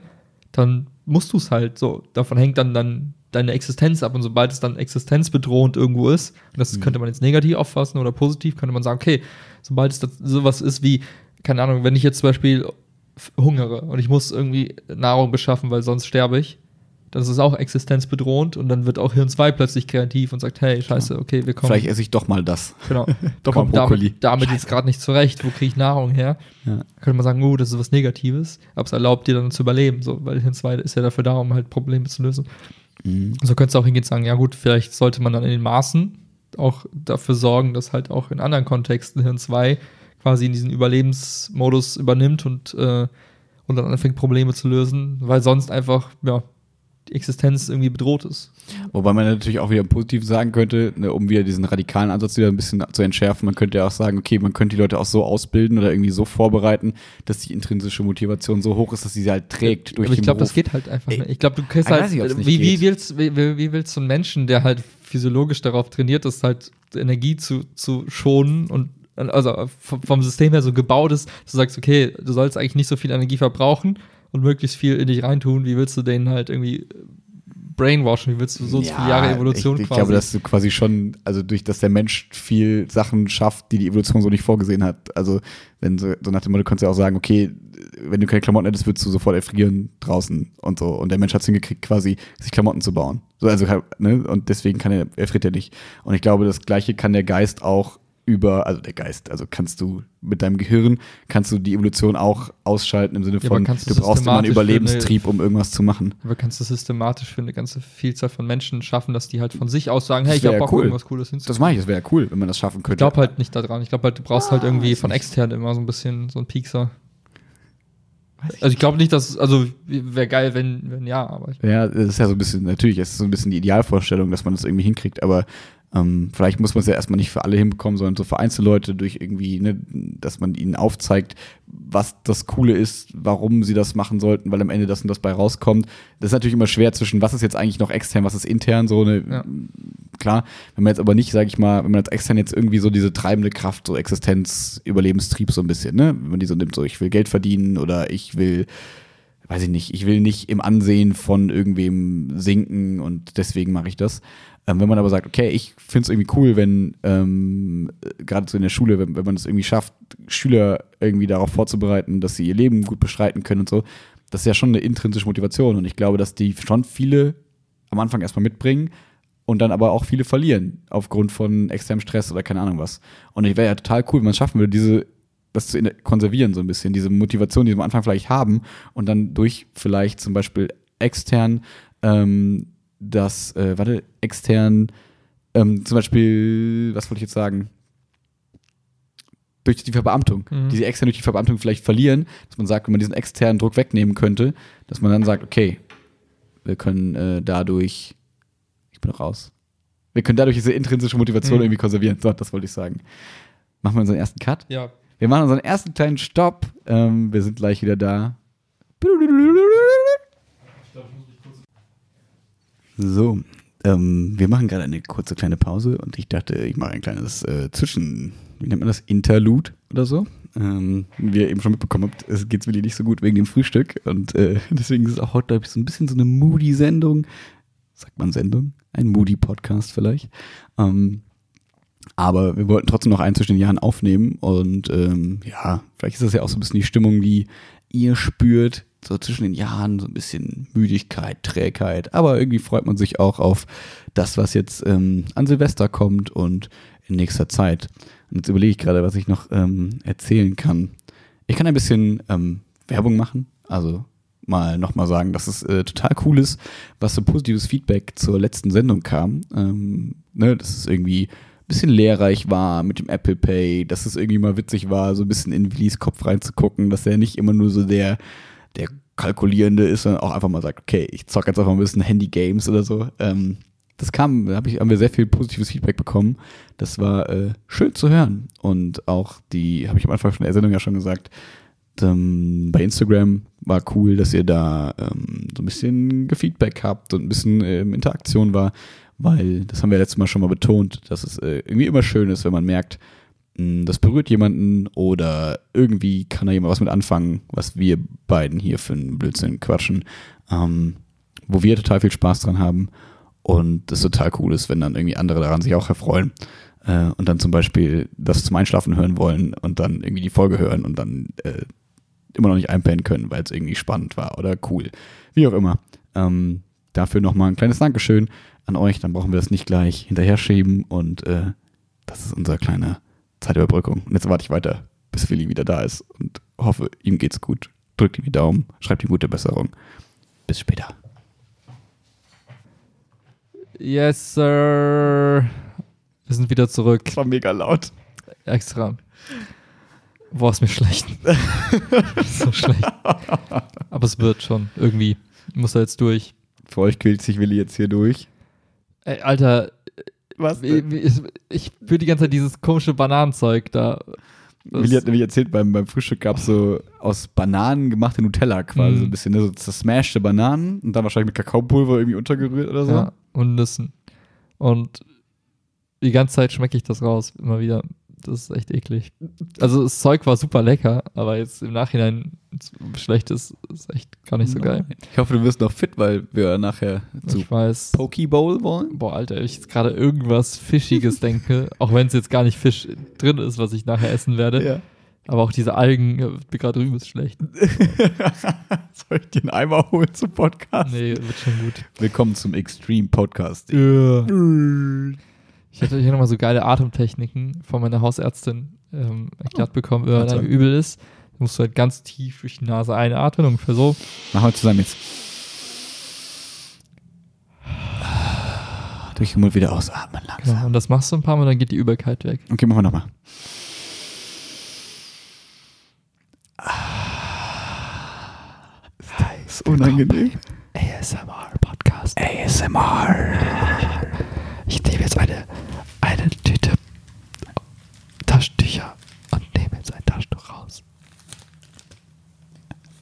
dann musst du es halt so. Davon hängt dann, dann deine Existenz ab und sobald es dann existenzbedrohend irgendwo ist, und das Mhm. könnte man jetzt negativ auffassen oder positiv, könnte man sagen, okay, sobald es das, sowas ist wie, keine Ahnung, wenn ich jetzt zum Beispiel hungere und ich muss irgendwie Nahrung beschaffen, weil sonst sterbe ich, das ist auch existenzbedrohend und dann wird auch Hirn 2 plötzlich kreativ und sagt, hey, scheiße, okay, wir kommen. Vielleicht esse ich doch mal das. Genau. Doch mal Brokkoli. damit, damit jetzt gerade nicht zurecht. Wo kriege ich Nahrung her? Ja. Könnte man sagen, oh, das ist was Negatives, aber es erlaubt dir dann zu überleben, so, weil Hirn 2 ist ja dafür da, um halt Probleme zu lösen. Mhm. So könntest du auch hingehen und sagen, ja gut, vielleicht sollte man dann in den Maßen auch dafür sorgen, dass halt auch in anderen Kontexten Hirn 2 quasi in diesen Überlebensmodus übernimmt und, äh, und dann anfängt, Probleme zu lösen, weil sonst einfach, ja, Existenz irgendwie bedroht ist. Wobei man natürlich auch wieder positiv sagen könnte, ne, um wieder diesen radikalen Ansatz wieder ein bisschen zu entschärfen, man könnte ja auch sagen, okay, man könnte die Leute auch so ausbilden oder irgendwie so vorbereiten, dass die intrinsische Motivation so hoch ist, dass sie sie halt trägt durch Aber ich glaube, das geht halt einfach Ey, nicht. Ich glaube, du ich halt, nicht wie, wie, willst, wie, wie willst du einen Menschen, der halt physiologisch darauf trainiert ist, halt Energie zu, zu schonen und also vom, vom System her so gebaut ist, dass du sagst, okay, du sollst eigentlich nicht so viel Energie verbrauchen und möglichst viel in dich reintun, wie willst du den halt irgendwie brainwashen, wie willst du so so viele Jahre Evolution ich, ich quasi. glaube, dass du quasi schon, also durch, dass der Mensch viel Sachen schafft, die die Evolution so nicht vorgesehen hat. Also, wenn so, so nach dem Motto, du kannst ja auch sagen, okay, wenn du keine Klamotten hättest, würdest du sofort erfrieren draußen und so. Und der Mensch hat es hingekriegt, quasi sich Klamotten zu bauen. So, also, ne, und deswegen kann er, er friert ja nicht. Und ich glaube, das Gleiche kann der Geist auch über, also der Geist, also kannst du mit deinem Gehirn, kannst du die Evolution auch ausschalten im Sinne Ja, von, kannst du du brauchst immer einen für eine- Überlebenstrieb, um irgendwas zu machen. aber kannst du systematisch für eine ganze Vielzahl von Menschen schaffen, dass die halt von sich aus sagen, Das hey, ich hab ja Bock, cool. irgendwas Cooles hinzukriegen. Das mache ich, das wäre ja cool, wenn man das schaffen Ich könnte. glaube halt nicht daran. Ich glaube halt, du brauchst halt irgendwie weiß von nicht. extern immer so ein bisschen so ein Piekser. Also ich glaube nicht, dass, also wäre geil, wenn, wenn ja, aber ich, Ja, das ist ja so ein bisschen, natürlich, es ist so ein bisschen die Idealvorstellung, dass man das irgendwie hinkriegt, aber Ähm, vielleicht muss man es ja erstmal nicht für alle hinbekommen, sondern so für Einzelleute durch irgendwie, ne, dass man ihnen aufzeigt, was das Coole ist, warum sie das machen sollten, weil am Ende das und das bei rauskommt. Das ist natürlich immer schwer zwischen, was ist jetzt eigentlich noch extern, was ist intern, so eine, Ja. klar, wenn man jetzt aber nicht, sage ich mal, wenn man jetzt extern jetzt irgendwie so diese treibende Kraft, so Existenz, Überlebenstrieb so ein bisschen, ne, wenn man die so nimmt, so ich will Geld verdienen oder ich will weiß ich nicht, ich will nicht im Ansehen von irgendwem sinken und deswegen mache ich das. Ähm, wenn man aber sagt, okay, ich finde es irgendwie cool, wenn ähm, äh, gerade so in der Schule, wenn, wenn man es irgendwie schafft, Schüler irgendwie darauf vorzubereiten, dass sie ihr Leben gut bestreiten können und so, das ist ja schon eine intrinsische Motivation und ich glaube, dass die schon viele am Anfang erstmal mitbringen und dann aber auch viele verlieren aufgrund von externem Stress oder keine Ahnung was. Und ich wäre ja total cool, wenn man es schaffen würde, diese das zu konservieren so ein bisschen, diese Motivation, die wir am Anfang vielleicht haben und dann durch vielleicht zum Beispiel extern ähm, das, äh, warte, extern ähm, zum Beispiel, was wollte ich jetzt sagen? Durch die Verbeamtung, Mhm. die sie extern durch die Verbeamtung vielleicht verlieren, dass man sagt, wenn man diesen externen Druck wegnehmen könnte, dass man dann sagt, okay, wir können äh, dadurch, ich bin raus, wir können dadurch diese intrinsische Motivation Mhm. irgendwie konservieren. So, das wollte ich sagen. Machen wir unseren ersten Cut. Ja. Wir machen unseren ersten kleinen Stopp. Ähm, wir sind gleich wieder da. So, ähm, wir machen gerade eine kurze kleine Pause und ich dachte, ich mache ein kleines äh, Zwischen, wie nennt man das, Interlude oder so. Ähm, wie ihr eben schon mitbekommen habt, es geht Willi nicht so gut wegen dem Frühstück und äh, deswegen ist es auch heute, glaube ich, so ein bisschen so eine Moody-Sendung. Sagt man Sendung? Ein Moody-Podcast vielleicht. Ähm, aber wir wollten trotzdem noch einen zwischen den Jahren aufnehmen und ähm, ja, vielleicht ist das ja auch so ein bisschen die Stimmung, die ihr spürt, so zwischen den Jahren, so ein bisschen Müdigkeit, Trägheit, aber irgendwie freut man sich auch auf das, was jetzt ähm, an Silvester kommt und in nächster Zeit. Und jetzt überlege ich gerade, was ich noch ähm, erzählen kann. Ich kann ein bisschen ähm, Werbung machen, also mal nochmal sagen, dass es äh, total cool ist, was so positives Feedback zur letzten Sendung kam. Ähm, ne, dass es irgendwie bisschen lehrreich war mit dem Apple Pay, dass es irgendwie mal witzig war, so ein bisschen in Willis Kopf reinzugucken, dass er nicht immer nur so der, der Kalkulierende ist, sondern auch einfach mal sagt, okay, ich zock jetzt einfach ein bisschen Handy-Games oder so. Ähm, das kam, da hab ich, haben wir sehr viel positives Feedback bekommen. Das war äh, schön zu hören. Und auch die, habe ich am Anfang von der Sendung ja schon gesagt, ähm, bei Instagram war cool, dass ihr da ähm, so ein bisschen Gefeedback habt und ein bisschen ähm, Interaktion war, weil das haben wir letztes Mal schon mal betont, dass es äh, irgendwie immer schön ist, wenn man merkt, das berührt jemanden oder irgendwie kann da jemand was mit anfangen, was wir beiden hier für einen Blödsinn quatschen, ähm, wo wir total viel Spaß dran haben und das total cool ist, wenn dann irgendwie andere daran sich auch erfreuen äh, und dann zum Beispiel das zum Einschlafen hören wollen und dann irgendwie die Folge hören und dann äh, immer noch nicht einpennen können, weil es irgendwie spannend war oder cool. Wie auch immer. Ähm, dafür nochmal ein kleines Dankeschön an euch. Dann brauchen wir das nicht gleich hinterher schieben und äh, das ist unsere kleine Zeitüberbrückung. Und jetzt warte ich weiter, bis Willi wieder da ist und hoffe, ihm geht's gut. Drückt ihm die Daumen, schreibt ihm gute Besserung. Bis später. Yes, sir. Wir sind wieder zurück. Das war mega laut. Extra. Boah, ist mir schlecht. so schlecht. Aber es wird schon. Irgendwie. Muss da jetzt durch. Für euch quält sich Willi jetzt hier durch. Ey, Alter, Was? wie- ich, ich fühle die ganze Zeit dieses komische Bananenzeug da. Das- Willi hat nämlich erzählt, beim, beim Frühstück gab es so aus Bananen gemachte Nutella quasi, Mhm. so ein bisschen, ne? so zersmashte Bananen und dann wahrscheinlich mit Kakaopulver irgendwie untergerührt oder so. Ja, und Nüssen. Und die ganze Zeit schmecke ich das raus, immer wieder. Das ist echt eklig. Also das Zeug war super lecker, aber jetzt im Nachhinein schlecht ist, ist echt gar nicht so geil. Ich hoffe, du wirst noch fit, weil wir nachher zu Ich weiß. Pokeball wollen. Boah, Alter, ich jetzt gerade irgendwas Fischiges denke, auch wenn es jetzt gar nicht Fisch drin ist, was ich nachher essen werde, Ja. aber auch diese Algen, ja, mir gerade drüben ist schlecht. Soll ich einen Eimer holen zum Podcast? Nee, wird schon gut. Willkommen zum Extreme Podcast. Ich hatte hier nochmal so geile Atemtechniken von meiner Hausärztin ähm, erklärt bekommen, wenn Dank. übel ist, musst du halt ganz tief durch die Nase einatmen, ungefähr so. Machen wir zusammen jetzt. Durch den Mund wieder ausatmen langsam. Genau. Und das machst du ein paar Mal, dann geht die Übelkeit weg. Okay, machen wir nochmal. Das ist unangenehm. ASMR Podcast. ASMR. Ich nehme jetzt eine eine Tüte Taschentücher und nehme jetzt ein Taschentuch raus.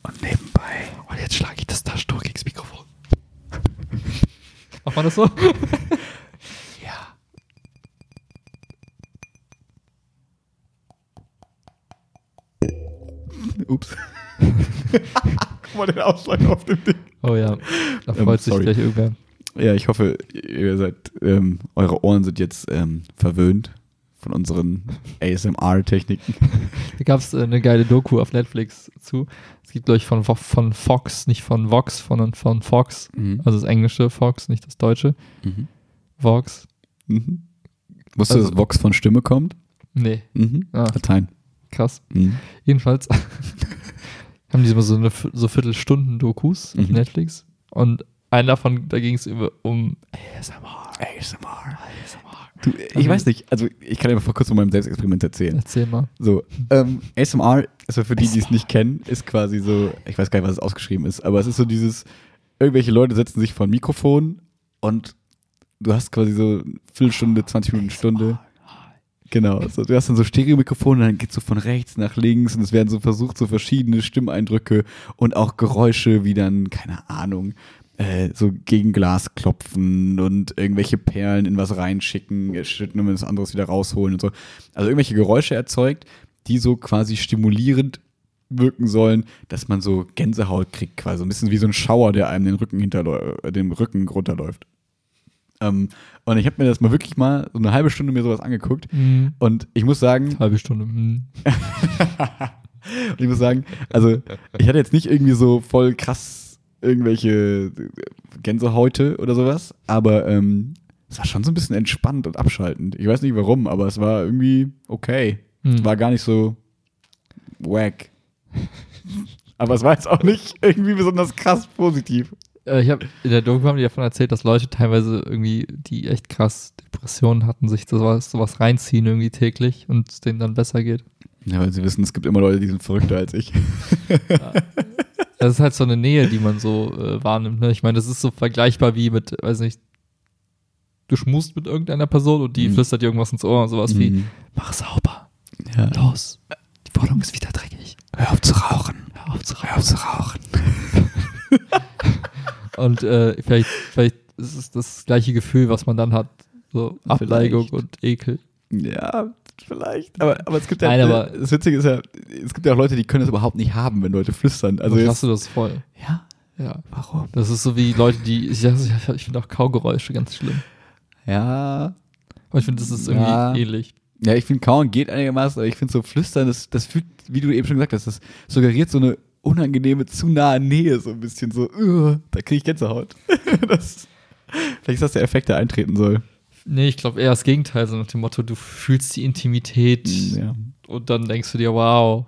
Und nebenbei. Und jetzt schlage ich das Taschentuch gegen das Mikrofon. Macht man das so? Ja. Ups. Guck mal den Ausschlag auf dem Ding. Oh ja, da Ähm, freut sich sorry. gleich irgendwer. Ja, ich hoffe, ihr seid, ähm, eure Ohren sind jetzt ähm, verwöhnt von unseren ASMR-Techniken. Da gab es äh, eine geile Doku auf Netflix zu. Es gibt, glaube ich, von, Vo- von Fox, nicht von Vox, sondern von Fox. Mhm. Also das englische Fox, nicht das deutsche. Mhm. Vox. Mhm. Wusstest du, Also- dass Vox von Stimme kommt? Nee, Mhm. Ah. Latein. krass. Mhm. Jedenfalls haben die immer so eine so Viertelstunden-Dokus auf Mhm. Netflix. Und einen davon, da ging es um ASMR. ASMR. Du, ich weiß nicht, also ich kann dir mal kurz von meinem Selbstexperiment erzählen. Erzähl mal. So, ähm, ASMR, also für die, die es nicht kennen, ist quasi so, ich weiß gar nicht, was es ausgeschrieben ist, aber es ist so dieses, irgendwelche Leute setzen sich vor ein Mikrofon und du hast quasi so eine Viertelstunde, 20 Minuten, Stunde. Genau, so, du hast dann so Stereo-Mikrofone, dann geht's so von rechts nach links und es werden so versucht, so verschiedene Stimmeindrücke und auch Geräusche wie dann, keine Ahnung, äh, so gegen Glas klopfen und irgendwelche Perlen in was reinschicken, schütten und was anderes wieder rausholen und so. Also irgendwelche Geräusche erzeugt, die so quasi stimulierend wirken sollen, dass man so Gänsehaut kriegt, quasi. Ein bisschen wie so ein Schauer, der einem den Rücken hinterläuft, äh, den Rücken runterläuft. Ähm, und ich habe mir das mal wirklich mal so eine halbe Stunde mir sowas angeguckt. Mhm. Und ich muss sagen, Halbe Stunde. Mhm. und ich muss sagen, also ich hatte jetzt nicht irgendwie so voll krass irgendwelche Gänsehäute oder sowas, aber ähm, es war schon so ein bisschen entspannt und abschaltend. Ich weiß nicht warum, aber es war irgendwie okay. Mhm. Es war gar nicht so wack. aber es war jetzt auch nicht irgendwie besonders krass positiv. Äh, ich habe in der Doku haben die davon erzählt, dass Leute teilweise irgendwie, die echt krass Depressionen hatten, sich sowas, sowas reinziehen irgendwie täglich und es denen dann besser geht. Ja, weil sie wissen, es gibt immer Leute, die sind verrückter als ich. Das ist halt so eine Nähe, die man so äh, wahrnimmt. Ne? Ich meine, das ist so vergleichbar wie mit, weiß nicht, du schmust mit irgendeiner Person und die Mhm. flüstert dir irgendwas ins Ohr, sowas wie, Mhm. mach sauber, Ja. los, die Wohnung ist wieder dreckig, Hör auf zu rauchen. hör auf zu rauchen. Hör auf zu rauchen. Und äh, vielleicht, vielleicht ist es das gleiche Gefühl, was man dann hat, so Vielleicht. und Ekel. Ja, vielleicht. Aber, aber es gibt ja, Nein, aber- das Witzige ist ja, es gibt ja auch Leute, die können das überhaupt nicht haben, wenn Leute flüstern. Also jetzt, hast du das voll. ja, Ja. warum? Das ist so wie Leute, die, ich, ich, ich finde auch Kaugeräusche ganz schlimm. Ja, Aber ich finde, das ist irgendwie Ja. ähnlich. ja, ich finde kauen geht einigermaßen, aber ich finde so flüstern, das, das fühlt, wie du eben schon gesagt hast, das suggeriert so eine unangenehme, zu nahe Nähe, so ein bisschen so, uh, da kriege ich Gänsehaut. das, vielleicht ist das der Effekt, der eintreten soll. Nee, ich glaube eher das Gegenteil, so nach dem Motto, du fühlst die Intimität Ja. und dann denkst du dir, wow.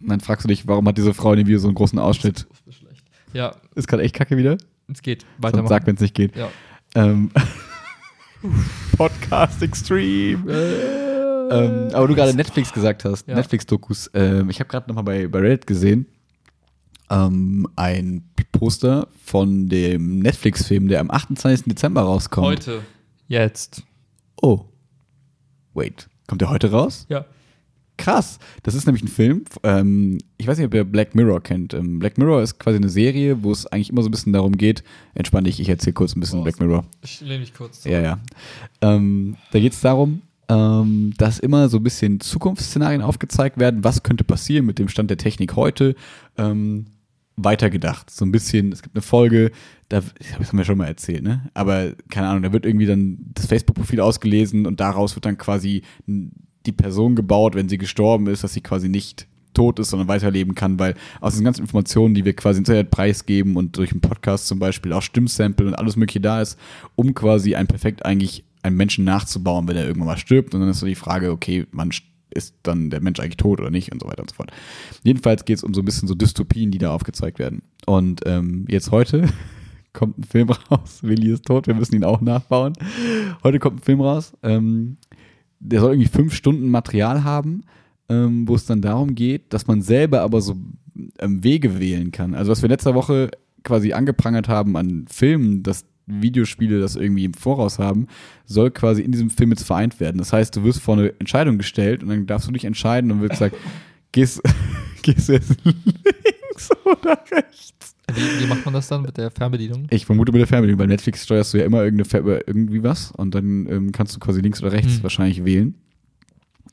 Und dann fragst du dich, warum hat diese Frau in dem Video so einen großen Ausschnitt? Das ist. Ja, Ist gerade echt kacke wieder? es geht. Weitermachen. sag, wenn es nicht geht. ja. Ähm, Podcast Extreme. Äh, Ähm, aber du gerade Netflix gesagt hast, Ja. Netflix-Dokus. Ähm, ich habe gerade nochmal bei, bei Reddit gesehen, ähm, ein Poster von dem Netflix-Film, der am 28. Dezember rauskommt. Heute. Jetzt. Oh. Wait. Kommt der heute raus? Ja. Krass. Das ist nämlich ein Film. Ähm, ich weiß nicht, ob ihr Black Mirror kennt. Ähm, Black Mirror ist quasi eine Serie, wo es eigentlich immer so ein bisschen darum geht. Entspann dich, ich erzähle kurz ein bisschen Boah, Black Mirror. Ich lehne mich kurz Ja, ja. Ähm, da geht es darum, ähm, dass immer so ein bisschen Zukunftsszenarien aufgezeigt werden, was könnte passieren mit dem Stand der Technik heute. Weitergedacht. So ein bisschen, es gibt eine Folge, da, das haben wir schon mal erzählt, ne? Aber keine Ahnung, da wird irgendwie dann das Facebook-Profil ausgelesen und daraus wird dann quasi die Person gebaut, wenn sie gestorben ist, dass sie quasi nicht tot ist, sondern weiterleben kann, weil aus den ganzen Informationen, die wir quasi ins Internet preisgeben und durch einen Podcast zum Beispiel auch Stimmsample und alles mögliche da ist, um quasi ein perfekt eigentlich einen Menschen nachzubauen, wenn er irgendwann mal stirbt. Und dann ist so die Frage, okay, man ist dann der Mensch eigentlich tot oder nicht und so weiter und so fort. Jedenfalls geht es um so ein bisschen so Dystopien, die da aufgezeigt werden. Und ähm, jetzt heute kommt ein Film raus. Willi ist tot, wir müssen ihn auch nachbauen. Heute kommt ein Film raus. Ähm, der soll irgendwie fünf Stunden Material haben, ähm, wo es dann darum geht, dass man selber aber so ähm, Wege wählen kann. Also was wir letzte Woche quasi angeprangert haben an Filmen, dass Videospiele das irgendwie im Voraus haben, soll quasi in diesem Film jetzt vereint werden. Das heißt, du wirst vor eine Entscheidung gestellt und dann darfst du dich entscheiden und wird gesagt, gehst, gehst du jetzt links oder rechts? Wie, wie macht man das dann mit der Fernbedienung? Ich vermute mit der Fernbedienung. Bei Netflix steuerst du ja immer irgendeine Fer irgendwie was und dann ähm, kannst du quasi links oder rechts Hm. wahrscheinlich wählen.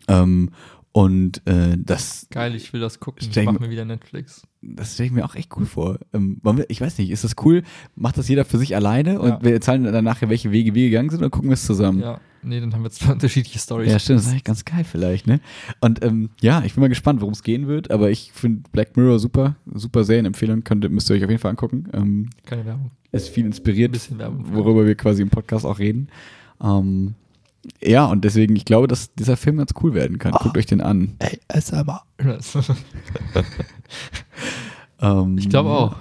Ähm, und äh, das, Geil, ich will das gucken. Ich mach mir wieder Netflix. Das stelle ich mir auch echt cool vor. Ähm, ich weiß nicht, ist das cool? Macht das jeder für sich alleine und Ja. wir erzählen dann nachher, welche Wege wir gegangen sind oder gucken wir es zusammen? Ja, nee, dann haben wir zwei unterschiedliche Stories. Ja, stimmt, das ist eigentlich ganz geil vielleicht, ne? Und ähm, ja, ich bin mal gespannt, worum es gehen wird, aber ich finde Black Mirror super, super Serienempfehlung, könnt, müsst ihr euch auf jeden Fall angucken. Ähm, Keine Werbung. ist viel Ein inspiriert, bisschen Werbung. worüber wir quasi im Podcast auch reden. Ähm, ja, und deswegen, ich glaube, dass dieser Film ganz cool werden kann. Guckt euch den an. Ey, ASMR. Ähm, ich glaube auch.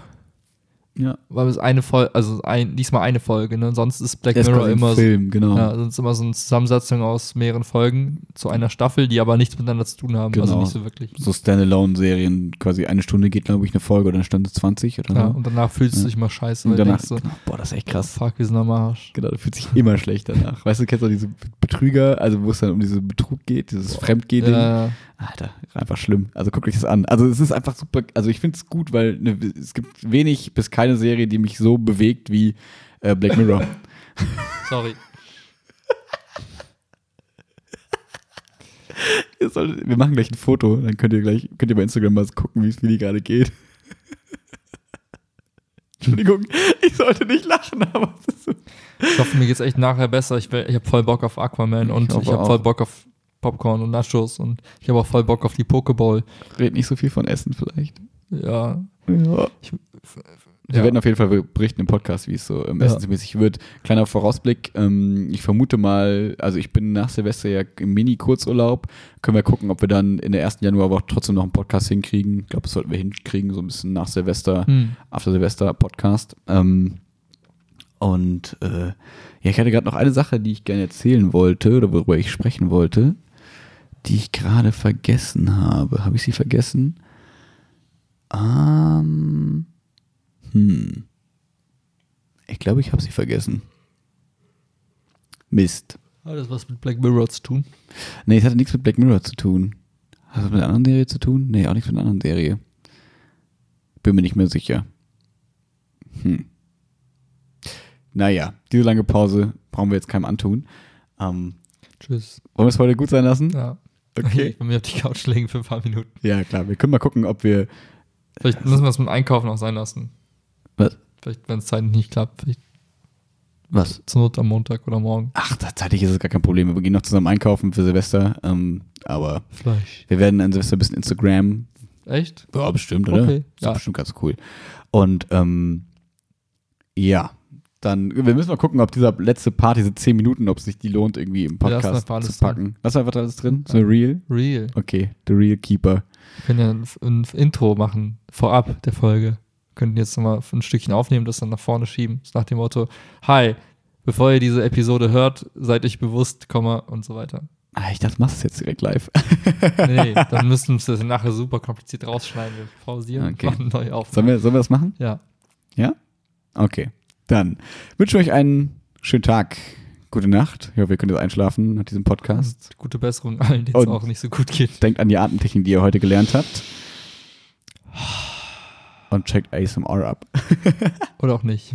Ja. Weil es eine Folge, also ein, diesmal eine Folge, ne? Sonst ist Black ist Mirror immer so. Film, genau. Ja, sonst immer so eine Zusammensetzung aus mehreren Folgen zu einer Staffel, die aber nichts miteinander zu tun haben. Also Genau. nicht so wirklich. So Standalone-Serien, quasi eine Stunde geht, glaube ich, eine Folge oder eine Stunde 20 oder Ja, so. und danach fühlst du Ja. dich immer scheiße, Und weil danach, du so, genau, boah, das ist echt krass. fuck, wir sind am Arsch. Genau, du fühlst dich immer schlecht danach. Weißt du, kennst du diese Betrüger, also wo es dann um diesen Betrug geht, dieses Fremdgehen-Ding? Ja, Alter, einfach schlimm. Also guckt euch das an. Also es ist einfach super, also ich finde es gut, weil ne, es gibt wenig bis keine Serie, die mich so bewegt wie äh, Black Mirror. sorry. Solltet- Wir machen gleich ein Foto, dann könnt ihr gleich, könnt ihr bei Instagram mal gucken, wie es die gerade geht. Entschuldigung, ich sollte nicht lachen, aber es ist so. Ich hoffe, mir geht's echt nachher besser. Ich, ich habe voll Bock auf Aquaman Ich und ich habe voll Bock auf Popcorn und Nachos und ich habe auch voll Bock auf die Pokeball. Red nicht so viel von Essen vielleicht. Ja. Ja. Ich, Wir werden auf jeden Fall berichten im Podcast, wie es so ähm, Ja. essensmäßig wird. Kleiner Vorausblick, ähm, ich vermute mal, also ich bin nach Silvester ja im Mini-Kurzurlaub. Können wir gucken, ob wir dann in der ersten Januarwoche trotzdem noch einen Podcast hinkriegen. Ich glaube, das sollten wir hinkriegen, so ein bisschen nach Silvester, hm. After Silvester Podcast. Ähm, und äh, ja, ich hatte gerade noch eine Sache, die ich gerne erzählen wollte oder worüber ich sprechen wollte, die ich gerade vergessen habe. Habe ich sie vergessen? Ähm, hm. Ich glaube, ich habe sie vergessen. Mist. Hat das was mit Black Mirror zu tun? Nee, es hatte nichts mit Black Mirror zu tun. Hat das mit einer anderen Serie zu tun? Nee, auch nichts mit einer anderen Serie. Bin mir nicht mehr sicher. Hm. Naja, diese lange Pause brauchen wir jetzt keinem antun. Ähm, Tschüss. wollen wir es heute gut sein lassen? Ja. Okay. Ich will mir auf die Couch legen für ein paar Minuten. Ja, klar. Wir können mal gucken, ob wir. Vielleicht müssen wir es mit Einkaufen auch sein lassen. Was? Vielleicht, wenn es zeitlich nicht klappt, vielleicht Was? zur Not am Montag oder morgen. Ach, tatsächlich ist es gar kein Problem. Wir gehen noch zusammen einkaufen für Silvester. Ähm, aber Fleisch. wir werden an Silvester ein bisschen Instagram. Echt? Ja, bestimmt, oder? Okay, Ist ja. bestimmt ganz cool. Und ähm, ja, dann, wir müssen mal gucken, ob dieser letzte Part, diese 10 Minuten, ob es sich die lohnt, irgendwie im Podcast zu packen. Lass einfach alles drin? So real? Real. Okay, The Real Keeper. Wir können ja ein, ein Intro machen, vorab der Folge. Wir könnten jetzt nochmal ein Stückchen aufnehmen, das dann nach vorne schieben. Nach dem Motto, hi, bevor ihr diese Episode hört, seid euch bewusst, Komma und so weiter. Ah, ich dachte, du machst es jetzt direkt live. Nee, dann müssen wir das nachher super kompliziert rausschneiden. Wir pausieren Okay. und machen neu auf. Sollen wir, sollen wir das machen? Ja. Ja? Okay. Dann wünsche ich euch einen schönen Tag, gute Nacht. Ich hoffe, ihr könnt jetzt einschlafen nach diesem Podcast. Und gute Besserung allen, denen es auch nicht so gut geht. Denkt an die Atemtechnik, die ihr heute gelernt habt. Und checkt ASMR ab. Oder auch nicht.